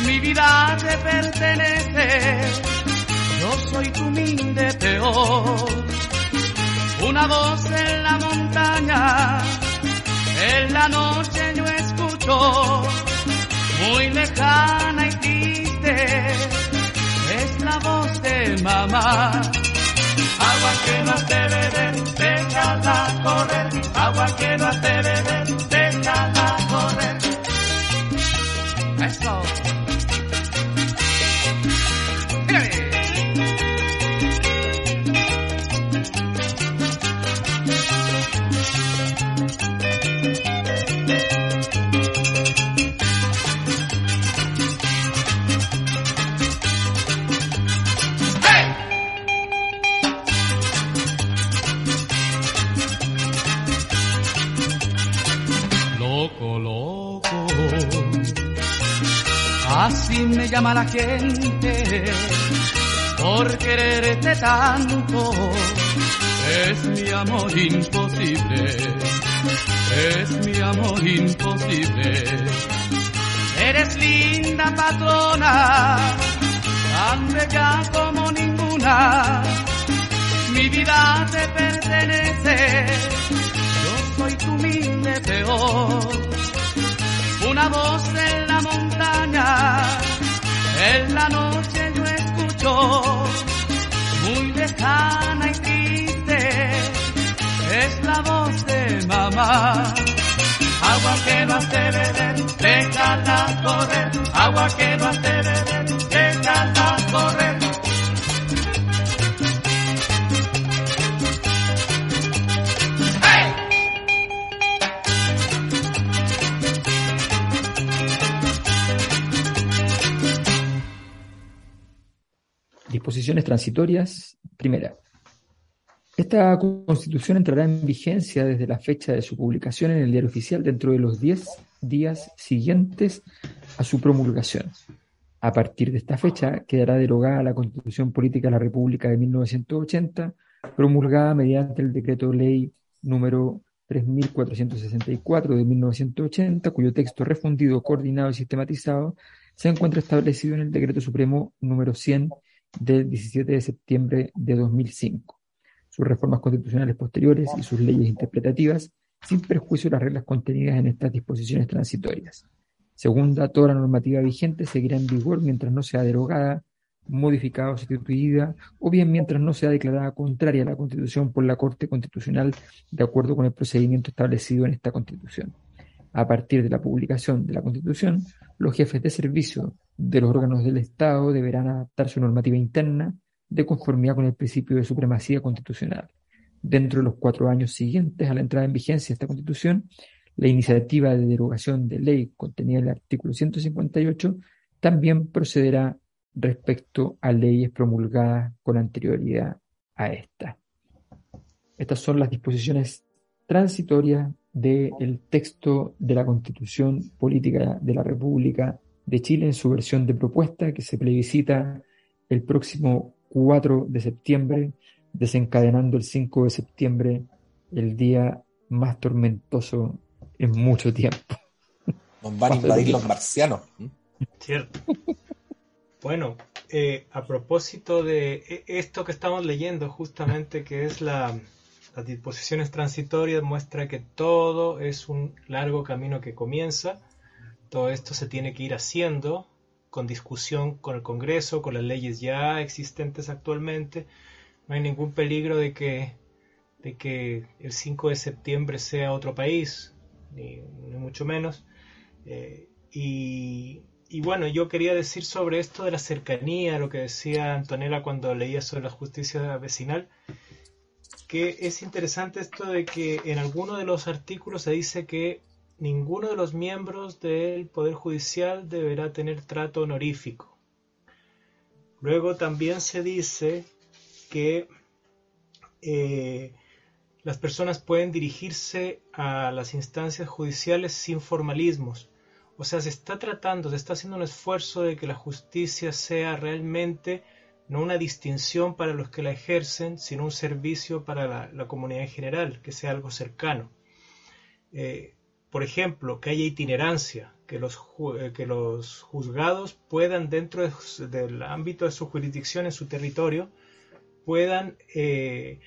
Mi vida te pertenece, yo soy tu humilde peor una voz en la montaña, en la noche yo escucho, muy lejana y triste, es la voz de mamá. Agua que no te beber, déjala correr, agua que no te beber, déjala correr. Eso. me llama la gente por quererte tanto. Es mi amor imposible, es mi amor imposible. Eres linda patrona, tan bella como ninguna. Mi vida te pertenece, yo soy tu humilde peor. Una voz en la montaña en la noche yo escucho, muy lejana y triste, es la voz de mamá. Agua que no hace beber, déjala correr. Agua que no hace beber, déjala correr. Disposiciones transitorias. Primera. Esta constitución entrará en vigencia desde la fecha de su publicación en el diario oficial dentro de los 10 días siguientes a su promulgación. A partir de esta fecha quedará derogada la Constitución Política de la República de 1980, promulgada mediante el decreto ley número 3464 de 1980, cuyo texto refundido, coordinado y sistematizado se encuentra establecido en el decreto supremo número 100 del 17 de septiembre de 2005, sus reformas constitucionales posteriores y sus leyes interpretativas, sin perjuicio de las reglas contenidas en estas disposiciones transitorias. Segunda, toda la normativa vigente seguirá en vigor mientras no sea derogada, modificada o sustituida, o bien mientras no sea declarada contraria a la Constitución por la Corte Constitucional de acuerdo con el procedimiento establecido en esta Constitución. A partir de la publicación de la Constitución, los jefes de servicio de los órganos del Estado deberán adaptar su normativa interna de conformidad con el principio de supremacía constitucional. Dentro de los cuatro años siguientes a la entrada en vigencia de esta Constitución, la iniciativa de derogación de ley contenida en el artículo 158 también procederá respecto a leyes promulgadas con anterioridad a esta. Estas son las disposiciones transitorias del texto de la Constitución Política de la República de Chile en su versión de propuesta que se plebiscita el próximo 4 de septiembre, desencadenando el 5 de septiembre el día más tormentoso en mucho tiempo. Nos van a invadir los marcianos. Cierto. Bueno, eh, a propósito de e, esto que estamos leyendo, justamente que es la, las disposiciones transitorias, muestra que todo es un largo camino que comienza. Todo esto se tiene que ir haciendo con discusión con el Congreso, con las leyes ya existentes actualmente. No hay ningún peligro de que, de que el 5 de septiembre sea otro país, ni, mucho menos. Eh, y, y, bueno, yo quería decir sobre esto de la cercanía, lo que decía Antonella cuando leía sobre la justicia vecinal, que es interesante esto de que en alguno de los artículos se dice que ninguno de los miembros del Poder Judicial deberá tener trato honorífico. Luego también se dice que eh, las personas pueden dirigirse a las instancias judiciales sin formalismos. O sea, se está tratando, se está haciendo un esfuerzo de que la justicia sea realmente no una distinción para los que la ejercen, sino un servicio para la, comunidad en general, que sea algo cercano. Eh, por ejemplo, que haya itinerancia, que los, eh, que los juzgados puedan, dentro del ámbito de su jurisdicción, en su territorio, puedan eh,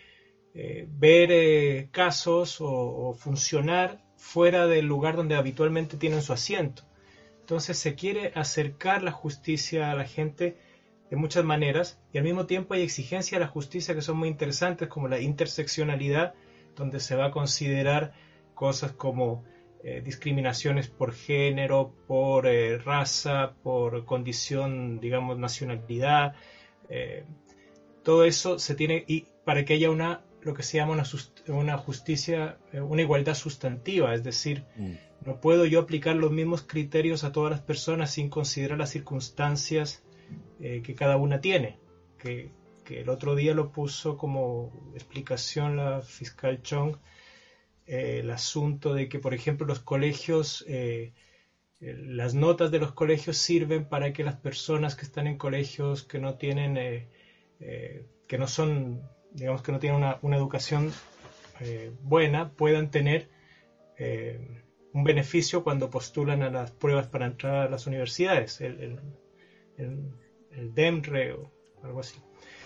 ver casos o, funcionar fuera del lugar donde habitualmente tienen su asiento. Entonces se quiere acercar la justicia a la gente de muchas maneras y al mismo tiempo hay exigencias a la justicia que son muy interesantes como la interseccionalidad, donde se va a considerar cosas como eh, discriminaciones por género, por eh, raza, por condición, digamos, nacionalidad. Eh, todo eso se tiene, y para que haya una, lo que se llama una, una justicia, una igualdad sustantiva, es decir, mm. no puedo yo aplicar los mismos criterios a todas las personas sin considerar las circunstancias que cada una tiene, que, el otro día lo puso como explicación la fiscal Chong, eh, el asunto de que, por ejemplo, los colegios, eh, eh, las notas de los colegios sirven para que las personas que están en colegios que no tienen, que no son, digamos que no tienen una, educación buena, puedan tener un beneficio cuando postulan a las pruebas para entrar a las universidades, el DEMRE o algo así.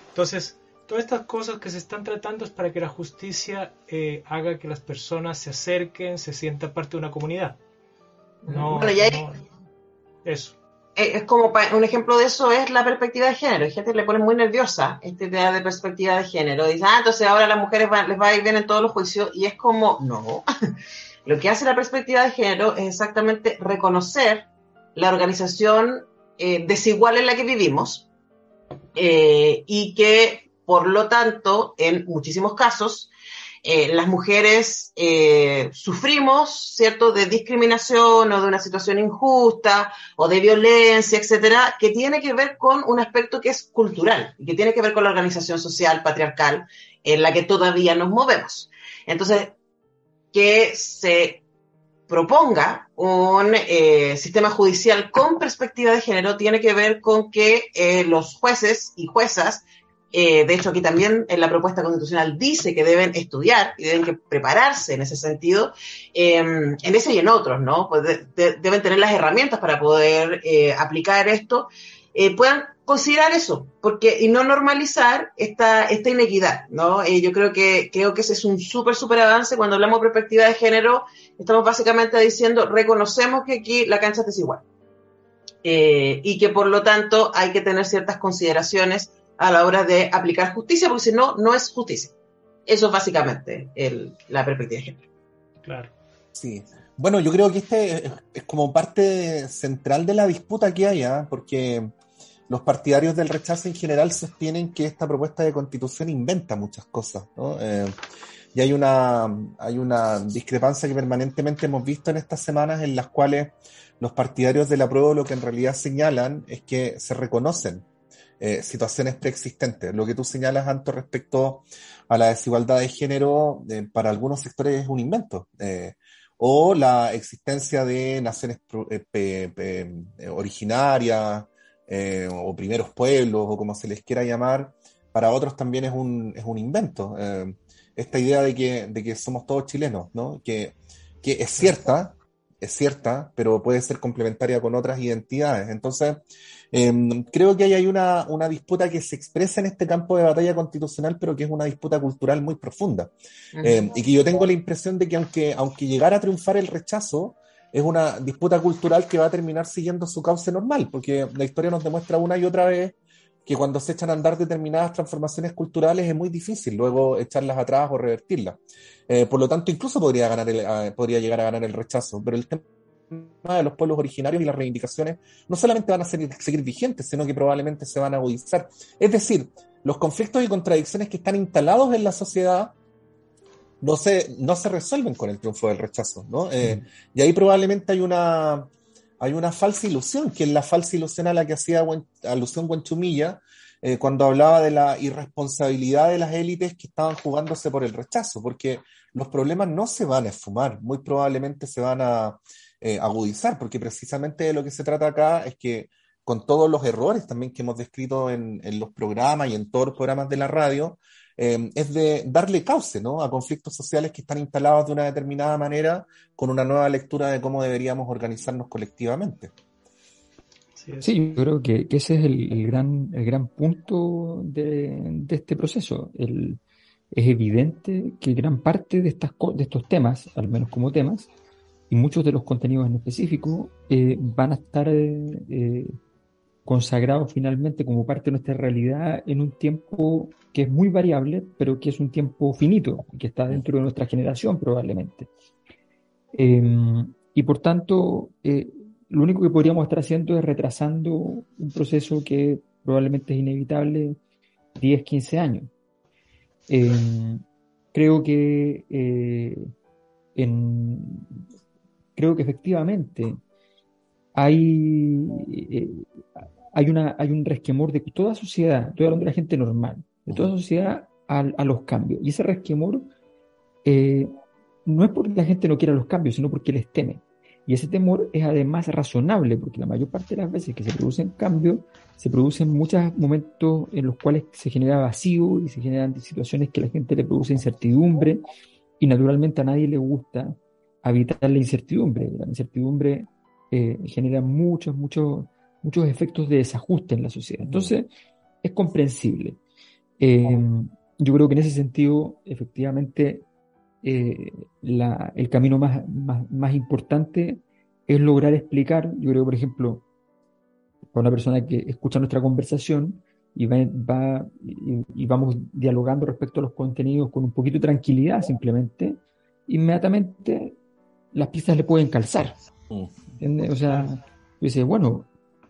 Entonces, todas estas cosas que se están tratando es para que la justicia eh, haga que las personas se acerquen, se sientan parte de una comunidad. No, eso. Eh, es como un ejemplo de eso es la perspectiva de género. Hay gente que le pone muy nerviosa esta idea de perspectiva de género. Dice, ah, entonces ahora a las mujeres les va a ir bien en todos los juicios. Y es como, no. Lo que hace la perspectiva de género es exactamente reconocer la organización eh, desigual en la que vivimos eh, y que, por lo tanto, en muchísimos casos, eh, las mujeres sufrimos, ¿cierto?, de discriminación o de una situación injusta o de violencia, etcétera, que tiene que ver con un aspecto que es cultural y que tiene que ver con la organización social patriarcal en la que todavía nos movemos. Entonces, que se proponga un eh, sistema judicial con perspectiva de género tiene que ver con que eh, los jueces y juezas, eh, de hecho aquí también en la propuesta constitucional dice que deben estudiar y deben que prepararse en ese sentido, em, en ese y en otros, ¿no? Pues deben tener las herramientas para poder aplicar esto, puedan considerar eso, porque y no normalizar esta, esta inequidad, ¿no? yo creo que creo que ese es un súper, súper avance. Cuando hablamos de perspectiva de género, estamos básicamente diciendo, reconocemos que aquí la cancha es desigual. Eh, y que por lo tanto hay que tener ciertas consideraciones a la hora de aplicar justicia, porque si no, no es justicia. Eso es básicamente el, la perspectiva de género. Claro. Sí. Bueno, yo creo que este es, como parte central de la disputa que hay, ¿ah? porque los partidarios del rechazo en general sostienen que esta propuesta de constitución inventa muchas cosas, ¿no? Eh, y hay una, hay una discrepancia que permanentemente hemos visto en estas semanas en las cuales los partidarios de la prueba lo que en realidad señalan es que se reconocen eh, situaciones preexistentes. Lo que tú señalas, Anto, respecto a la desigualdad de género, eh, para algunos sectores es un invento. o la existencia de naciones originarias, eh, o primeros pueblos, o como se les quiera llamar, para otros también es un, es un invento. Esta idea de que, de que somos todos chilenos, ¿no? Que, que es cierta, es cierta, pero puede ser complementaria con otras identidades. Entonces, em, creo que ahí hay una, una, disputa que se expresa en este campo de batalla constitucional, pero que es una disputa cultural muy profunda. Em, y que yo tengo la impresión de que aunque, aunque llegara a triunfar el rechazo, es una disputa cultural que va a terminar siguiendo su cauce normal, porque la historia nos demuestra una y otra vez que cuando se echan a andar determinadas transformaciones culturales es muy difícil luego echarlas atrás o revertirlas. Eh, por lo tanto, incluso podría, ganar el, podría llegar a ganar el rechazo, pero el tema de los pueblos originarios y las reivindicaciones no solamente van a seguir, seguir vigentes, sino que probablemente se van a agudizar. Es decir, los conflictos y contradicciones que están instalados en la sociedad no se, no se resuelven con el triunfo del rechazo, ¿no? Eh, y ahí probablemente hay una, hay una falsa ilusión, que es la falsa ilusión a la que hacía alusión Guanchumilla eh, cuando hablaba de la irresponsabilidad de las élites que estaban jugándose por el rechazo, porque los problemas no se van a esfumar, muy probablemente se van a eh, agudizar, porque precisamente de lo que se trata acá es que con todos los errores también que hemos descrito en, en los programas y en todos los programas de la radio, Em, es de darle cauce ¿no? a conflictos sociales que están instalados de una determinada manera con una nueva lectura de cómo deberíamos organizarnos colectivamente. Sí, yo creo que, ese es el, gran, el gran punto de, este proceso. es evidente que gran parte de, estas, de estos temas, al menos como temas, y muchos de los contenidos en específico, eh, van a estar eh, eh, consagrado finalmente como parte de nuestra realidad en un tiempo que es muy variable, pero que es un tiempo finito, que está dentro de nuestra generación probablemente. Em, y por tanto, eh, lo único que podríamos estar haciendo es retrasando un proceso que probablemente es inevitable 10, 15 años. Em, creo que eh, creo que efectivamente hay, eh, hay, una, hay un resquemor de toda sociedad, estoy hablando de la gente normal, de toda sociedad a, a los cambios. Y ese resquemor eh, no es porque la gente no quiera los cambios, sino porque les teme. Y ese temor es además razonable, porque la mayor parte de las veces que se producen cambios, se producen muchos momentos en los cuales se genera vacío y se generan situaciones que a la gente le produce incertidumbre, y naturalmente a nadie le gusta habitar la incertidumbre. La incertidumbre eh, genera muchos, muchos muchos efectos de desajuste en la sociedad. Entonces, es comprensible. Eh, yo creo que en ese sentido, efectivamente, eh, el camino más, más, importante es lograr explicar, yo creo, por ejemplo, para una persona que escucha nuestra conversación y, va, y, vamos dialogando respecto a los contenidos con un poquito de tranquilidad simplemente, inmediatamente las piezas le pueden calzar. O sea, dice, bueno,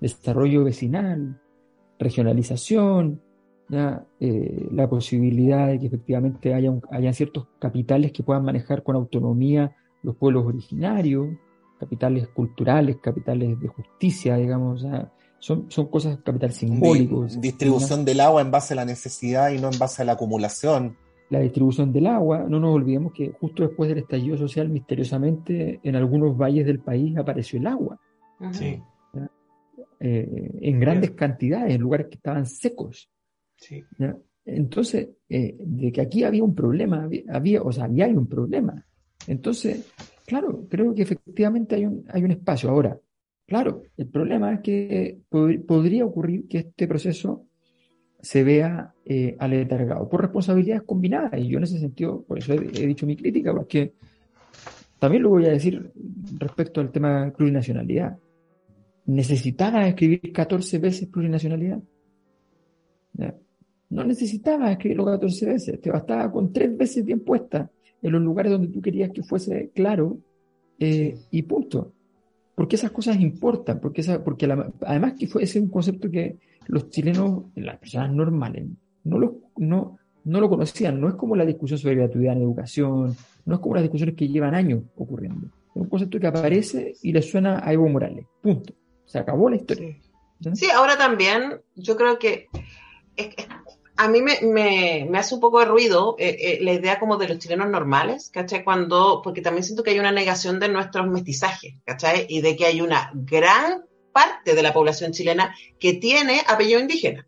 desarrollo vecinal, regionalización, eh, la posibilidad de que efectivamente haya, haya ciertos capitales que puedan manejar con autonomía los pueblos originarios, capitales culturales, capitales de justicia, digamos, son, son cosas, capital simbólico. distribución del agua en base a la necesidad y no en base a la acumulación. La distribución del agua, no nos olvidemos que justo después del estallido social, misteriosamente, en algunos valles del país apareció el agua. Sí. Eh, en grandes cantidades, en lugares que estaban secos. Sí. Entonces, eh, de que aquí había un problema, había, o sea, había hay un problema. Entonces, claro, creo que efectivamente hay un, hay un espacio. Ahora, claro, el problema es que podría ocurrir que este proceso se vea eh, aletargado por responsabilidades combinadas. Y yo en ese sentido, por eso he, dicho mi crítica, porque también lo voy a decir respecto al tema de plurinacionalidad. ¿Necesitaba escribir 14 veces plurinacionalidad? No necesitaba escribirlo 14 veces, te bastaba con tres veces bien puesta en los lugares donde tú querías que fuese claro eh, y punto. Porque esas cosas importan, porque, esa, porque además que fue ese un concepto que los chilenos, las personas normales, no lo, no, no lo conocían. No es como la discusión sobre gratuidad en educación, no es como las discusiones que llevan años ocurriendo. Es un concepto que aparece y le suena a Evo Morales. Punto. Se acabó la historia. Sí, ahora también yo creo que a mí me, me, me, hace un poco de ruido eh, eh, la idea como de los chilenos normales, ¿cachai? Cuando, porque también siento que hay una negación de nuestros mestizajes, ¿cachai? Y de que hay una gran parte de la población chilena que tiene apellido indígena.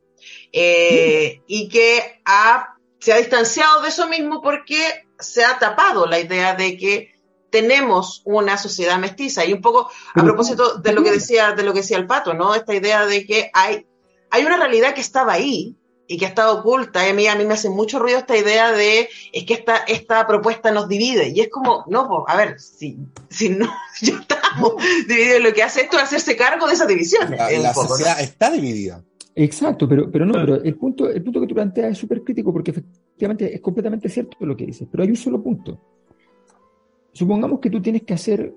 Eh, y que ha, se ha distanciado de eso mismo porque se ha tapado la idea de que tenemos una sociedad mestiza. Y un poco a propósito de lo que decía, de lo que decía el pato, ¿no? Esta idea de que hay, hay una realidad que estaba ahí, y que ha estado oculta. Y a mí, a mí me hace mucho ruido esta idea de, es que esta, esta propuesta nos divide. Y es como, no, a ver, si, si no, ya estamos divididos, lo que hace esto es hacerse cargo de esa división. La, sociedad está dividida. Exacto, pero, pero no, pero el punto, el punto que tú planteas es súper crítico porque efectivamente es completamente cierto lo que dices, pero hay un solo punto. Supongamos que tú tienes que hacer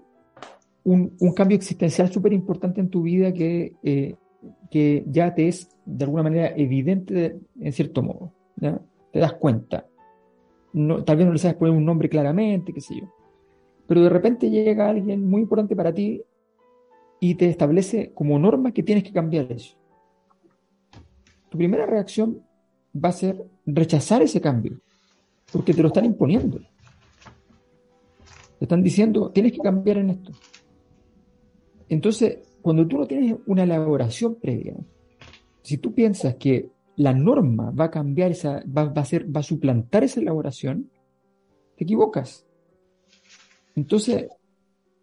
un, cambio existencial súper importante en tu vida que, eh, que ya te es de alguna manera evidente en cierto modo. Te das cuenta. Tal vez no le sabes poner un nombre claramente, qué sé yo. Pero de repente llega alguien muy importante para ti y te establece como norma que tienes que cambiar eso. Tu primera reacción va a ser rechazar ese cambio, porque te lo están imponiendo. Te están diciendo, tienes que cambiar en esto. Entonces, cuando tú no tienes una elaboración previa, si tú piensas que la norma va a cambiar esa, va, a ser, va a suplantar esa elaboración, te equivocas. Entonces,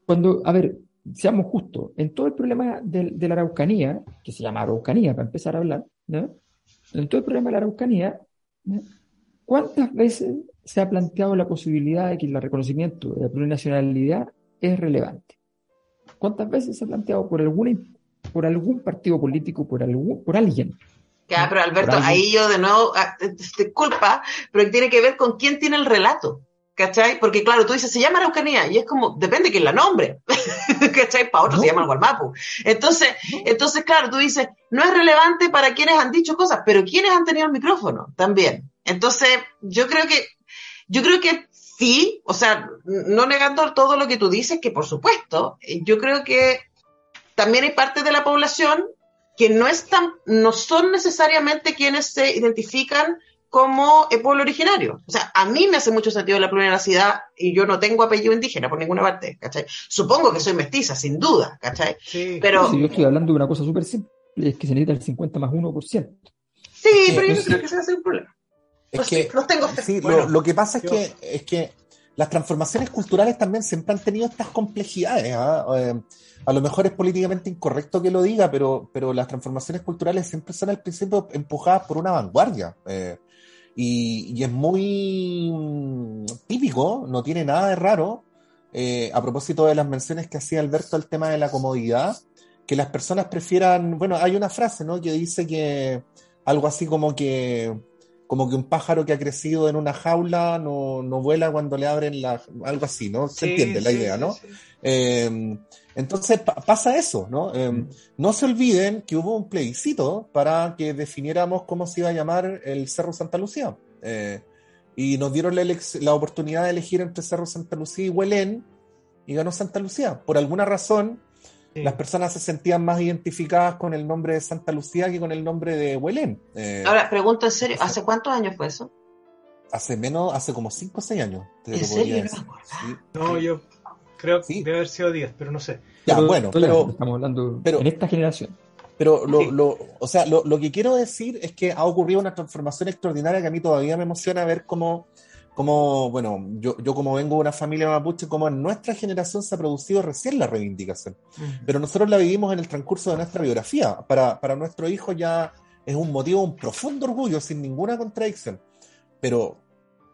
cuando, a ver, seamos justos, en todo el problema de, la Araucanía, que se llama Araucanía para empezar a hablar, ¿no? en todo el problema de la Araucanía, ¿cuántas veces se ha planteado la posibilidad de que el reconocimiento de la plurinacionalidad es relevante? ¿Cuántas veces se ha planteado por alguna por algún partido político, por algún, por alguien. Ya, pero Alberto, ahí yo de nuevo, ah, disculpa, pero tiene que ver con quién tiene el relato. ¿Cachai? Porque claro, tú dices, se llama Araucanía, y es como, depende quién la nombre. ¿Cachai? Para otros se llama Gualmapu. Entonces, entonces, claro, tú dices, no es relevante para quienes han dicho cosas, pero quienes han tenido el micrófono también. Entonces, yo creo que, yo creo que sí, o sea, no negando todo lo que tú dices, que por supuesto, yo creo que también hay parte de la población que no, están, no son necesariamente quienes se identifican como el pueblo originario. O sea, a mí me hace mucho sentido la plurinacidad y yo no tengo apellido indígena por ninguna parte, ¿cachai? Supongo que soy mestiza, sin duda, ¿cachai? Sí. Pero... yo estoy hablando de una cosa súper simple, es que se necesita el 50 más 1%. Sí, pero yo no creo que sea un problema. Es que, los tengo sí, lo, que pasa es que, es que las transformaciones culturales también siempre han tenido estas complejidades. ¿ah? Eh, a lo mejor es políticamente incorrecto que lo diga, pero, pero las transformaciones culturales siempre son al principio empujadas por una vanguardia. Eh, y, es muy mm, típico, no tiene nada de raro, eh, a propósito de las menciones que hacía Alberto al tema de la comodidad, que las personas prefieran, bueno, hay una frase, ¿no? Que dice que algo así como que como que un pájaro que ha crecido en una jaula no, no vuela cuando le abren la, algo así, ¿no? Se entiende la idea, ¿no? Eh, entonces pasa eso, ¿no? Eh, mm. no se olviden que hubo un plebiscito para que definiéramos cómo se iba a llamar el Cerro Santa Lucía. Eh, y nos dieron la, la, oportunidad de elegir entre Cerro Santa Lucía y Huelén, y ganó Santa Lucía. Por alguna razón, las personas se sentían más identificadas con el nombre de Santa Lucía que con el nombre de Huelén. Eh, Ahora, pregunto en serio, ¿hace cuántos años fue eso? Hace menos, hace como 5 o 6 años. ¿En serio? No, yo creo que debe haber sido 10, pero no sé. Ya, bueno, pero, estamos hablando en esta generación. Pero lo, lo, o sea, lo, lo, que quiero decir es que ha ocurrido una transformación extraordinaria que a mí todavía me emociona ver cómo como, bueno, yo, yo como vengo de una familia mapuche, como en nuestra generación se ha producido recién la reivindicación. Pero nosotros la vivimos en el transcurso de nuestra biografía. Para, para nuestro hijo ya es un motivo, un profundo orgullo, sin ninguna contradicción. Pero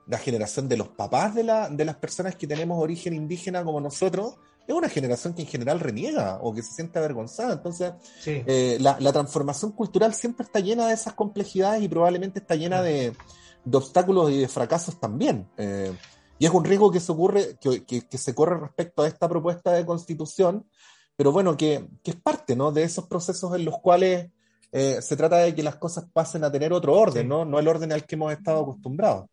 la generación de los papás de, la, de las personas que tenemos origen indígena como nosotros, es una generación que en general reniega o que se siente avergonzada. Entonces, eh, la, la, transformación cultural siempre está llena de esas complejidades y probablemente está llena de, de obstáculos y de fracasos también. Eh, y es un riesgo que se ocurre, que, que, se corre respecto a esta propuesta de constitución, pero bueno, que, que es parte ¿no? de esos procesos en los cuales eh, se trata de que las cosas pasen a tener otro orden, ¿no? no el orden al que hemos estado acostumbrados.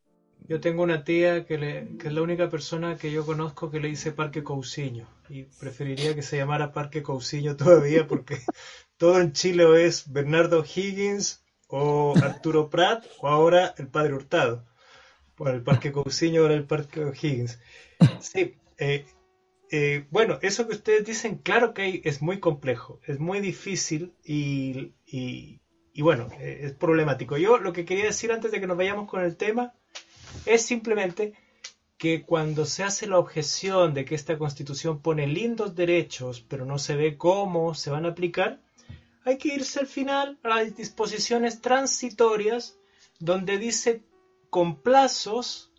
Yo tengo una tía que, le, que, es la única persona que yo conozco que le dice Parque Cousiño y preferiría que se llamara Parque Cousiño todavía porque todo en Chile es Bernardo Higgins o Arturo Prat o ahora el Padre Hurtado, por el Parque Cousiño o el Parque O'Higgins. Sí, eh, eh, bueno, eso que ustedes dicen, claro que es muy complejo, es muy difícil y, y, bueno, eh, es problemático. Yo lo que quería decir antes de que nos vayamos con el tema es simplemente que cuando se hace la objeción de que esta constitución pone lindos derechos, pero no se ve cómo se van a aplicar, hay que irse al final a las disposiciones transitorias donde dice con plazos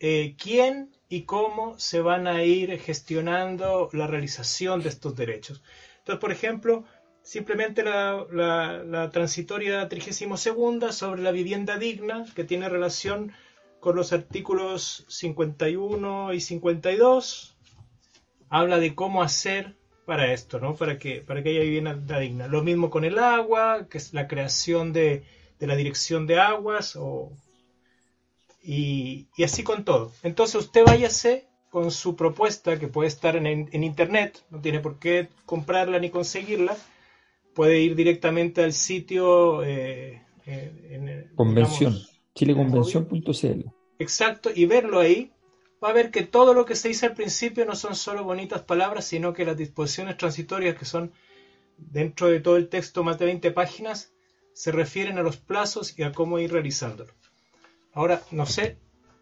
eh, quién y cómo se van a ir gestionando la realización de estos derechos. Entonces, por ejemplo, simplemente la, la, transitoria 32 sobre la vivienda digna, que tiene relación con los artículos 51 y 52, habla de cómo hacer para esto, ¿no? Para que, para que haya vivienda digna. Lo mismo con el agua, que es la creación de, la dirección de aguas, o, y, así con todo. Entonces usted váyase con su propuesta, que puede estar en, internet, no tiene por qué comprarla ni conseguirla, puede ir directamente al sitio... Eh, eh, Convención, chileconvención.cl. Exacto, y verlo ahí va a ver que todo lo que se dice al principio no son solo bonitas palabras, sino que las disposiciones transitorias que son dentro de todo el texto, más de 20 páginas, se refieren a los plazos y a cómo ir realizándolo. Ahora, no sé.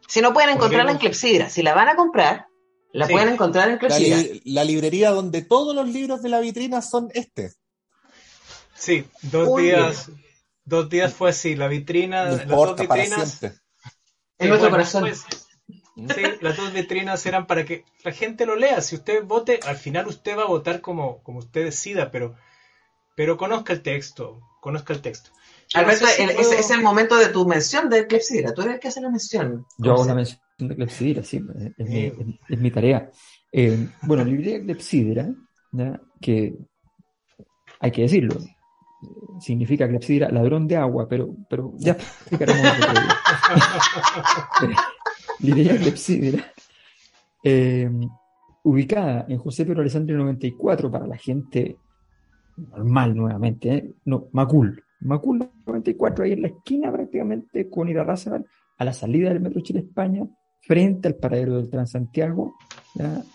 Si no pueden encontrarla en Clepsidra, si la van a comprar, la pueden encontrar en Clepsidra. La, librería donde todos los libros de la vitrina son este. Sí, dos días. Dos días fue así, la vitrina, las dos vitrinas. En nuestro corazón. Pues, Sí, las dos vitrinas eran para que la gente lo lea. Si usted vote, al final usted va a votar como, como usted decida, pero, pero conozca el texto, conozca el texto. Alberto, es, el momento de tu mención de Clepsidra. Tú eres el que hace la mención. Yo hago la mención de Clepsidra, sí, es, mi, es, mi, tarea. Eh, bueno, librería Clepsidra, que hay que decirlo, significa Clepsidra ladrón de agua, pero, pero ya explicaremos. Lidia Clepsidra, eh, ubicada en José Pedro Alessandro 94 para la gente normal nuevamente, ¿eh? no, Macul, Macul 94 ahí en la esquina prácticamente con Irarrázaval, a la salida del Metro Chile España, frente al paradero del Transantiago,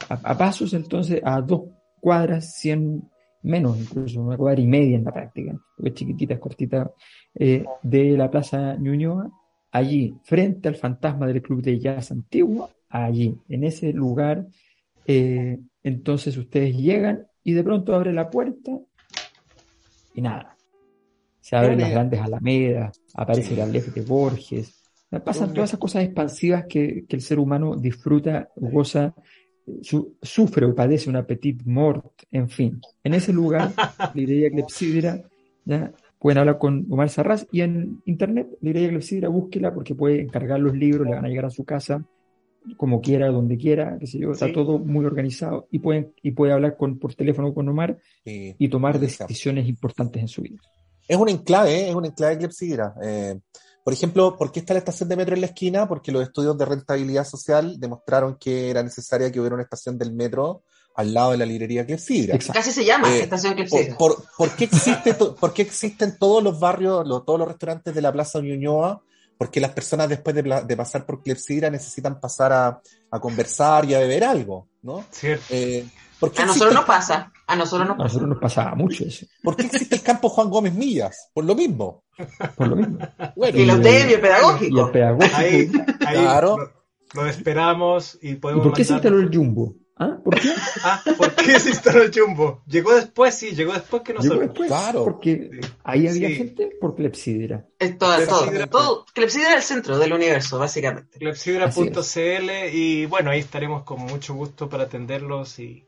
a, pasos entonces a dos cuadras, cien menos incluso, una cuadra y media en la práctica, porque chiquitita, cortita, eh, de la Plaza Ñuñoa, allí, frente al fantasma del club de jazz antiguo, allí, en ese lugar, eh, entonces ustedes llegan y de pronto abre la puerta y nada. Se abren las grandes alamedas, aparece la ley de Borges, pasan todas esas cosas expansivas que, el ser humano disfruta, goza, sufre o padece un petit mort, en fin. En ese lugar, la idea clepsidra, ¿ya? Pueden hablar con Omar Sarraz y en internet, librería Clepsidra, búsquela porque puede encargar los libros, le van a llegar a su casa como quiera, donde quiera, qué sé yo, está todo muy organizado y pueden y puede hablar con, por teléfono con Omar y tomar decisiones importantes en su vida. Es un enclave, ¿eh? es un enclave Clepsidra. Eh, por ejemplo, ¿por qué está la estación de metro en la esquina? Porque los estudios de rentabilidad social demostraron que era necesaria que hubiera una estación del metro al lado de la librería Clepsidra. Casi se llama eh, estación Clepsidra. Por, qué existe por qué existen todos los barrios, todos los restaurantes de la Plaza Ñuñoa? Porque las personas después de, pasar por Clepsidra necesitan pasar a, conversar y a beber algo, ¿no? Cierto. Eh, a nosotros nos pasa. A nosotros nos, a nosotros nos pasaba mucho eso. ¿Por qué existe el campo Juan Gómez Millas? Por lo mismo. Por lo mismo. y los de pedagógico. Y el pedagógico. Ahí, claro. Lo, esperamos y podemos. ¿Y por qué se instaló el Jumbo? ¿Ah? ¿Por qué? ah, ¿por qué se instaló el Jumbo? Llegó después, sí, llegó después que nosotros. Llegó después, claro. Porque ahí había gente por Clepsidra. Es todo, Clepsidra, todo, Clepsidra es el centro del universo, básicamente. Clepsidra.cl y bueno, ahí estaremos con mucho gusto para atenderlos y,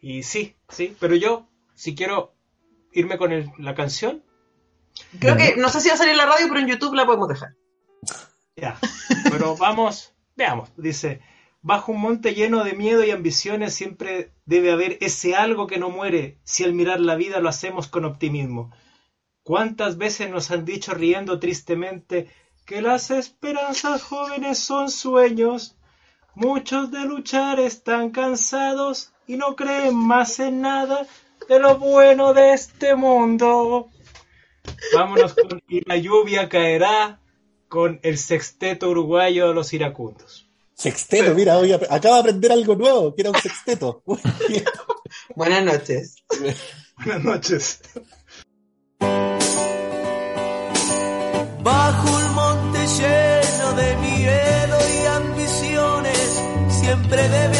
y sí, sí, pero yo, si quiero irme con el, la canción. Creo que, no sé si va a salir en la radio, pero en YouTube la podemos dejar. Ya, pero vamos, veamos, dice... Bajo un monte lleno de miedo y ambiciones siempre debe haber ese algo que no muere si al mirar la vida lo hacemos con optimismo. ¿Cuántas veces nos han dicho riendo tristemente que las esperanzas jóvenes son sueños? Muchos de luchar están cansados y no creen más en nada de lo bueno de este mundo. Vámonos con Y la lluvia caerá con el sexteto uruguayo de los iracundos. Sexteto, mira, hoy acabo de aprender algo nuevo, que era un sexteto. Buenas noches. Buenas noches. Bajo un monte lleno de miedo y ambiciones, siempre debe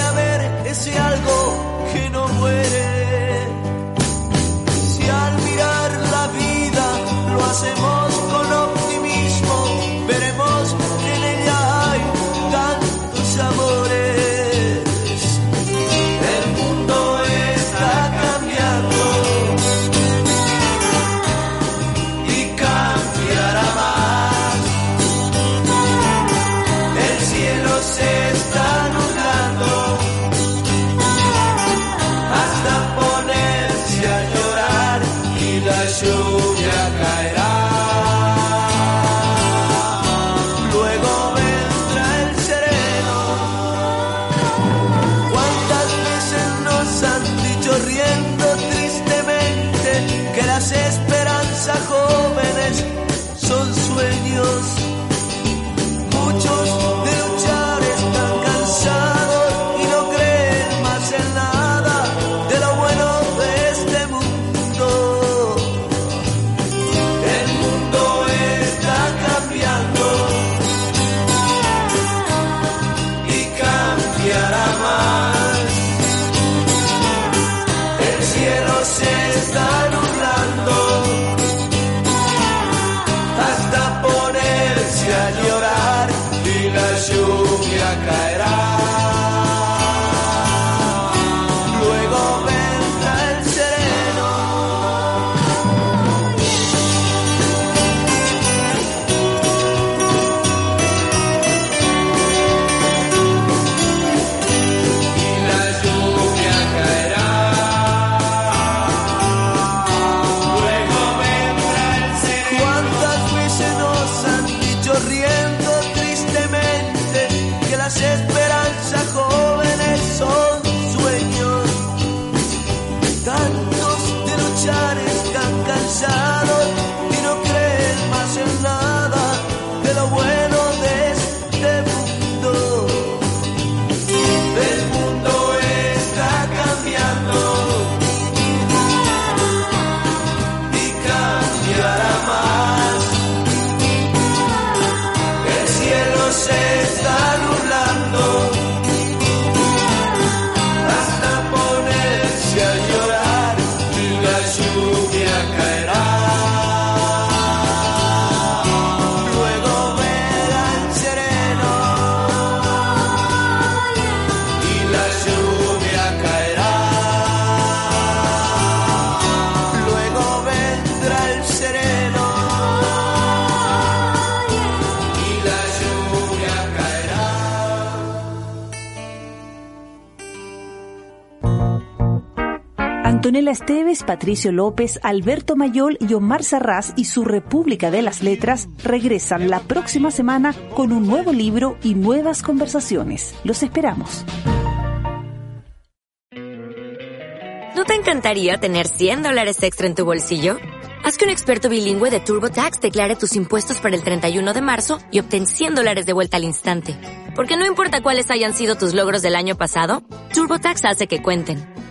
Esteves, Patricio López, Alberto Mayol y Omar Sarraz y su República de las Letras regresan la próxima semana con un nuevo libro y nuevas conversaciones. Los esperamos. ¿No te encantaría tener 100 dólares extra en tu bolsillo? Haz que un experto bilingüe de TurboTax declare tus impuestos para el 31 de marzo y obtén 100 dólares de vuelta al instante. Porque no importa cuáles hayan sido tus logros del año pasado, TurboTax hace que cuenten.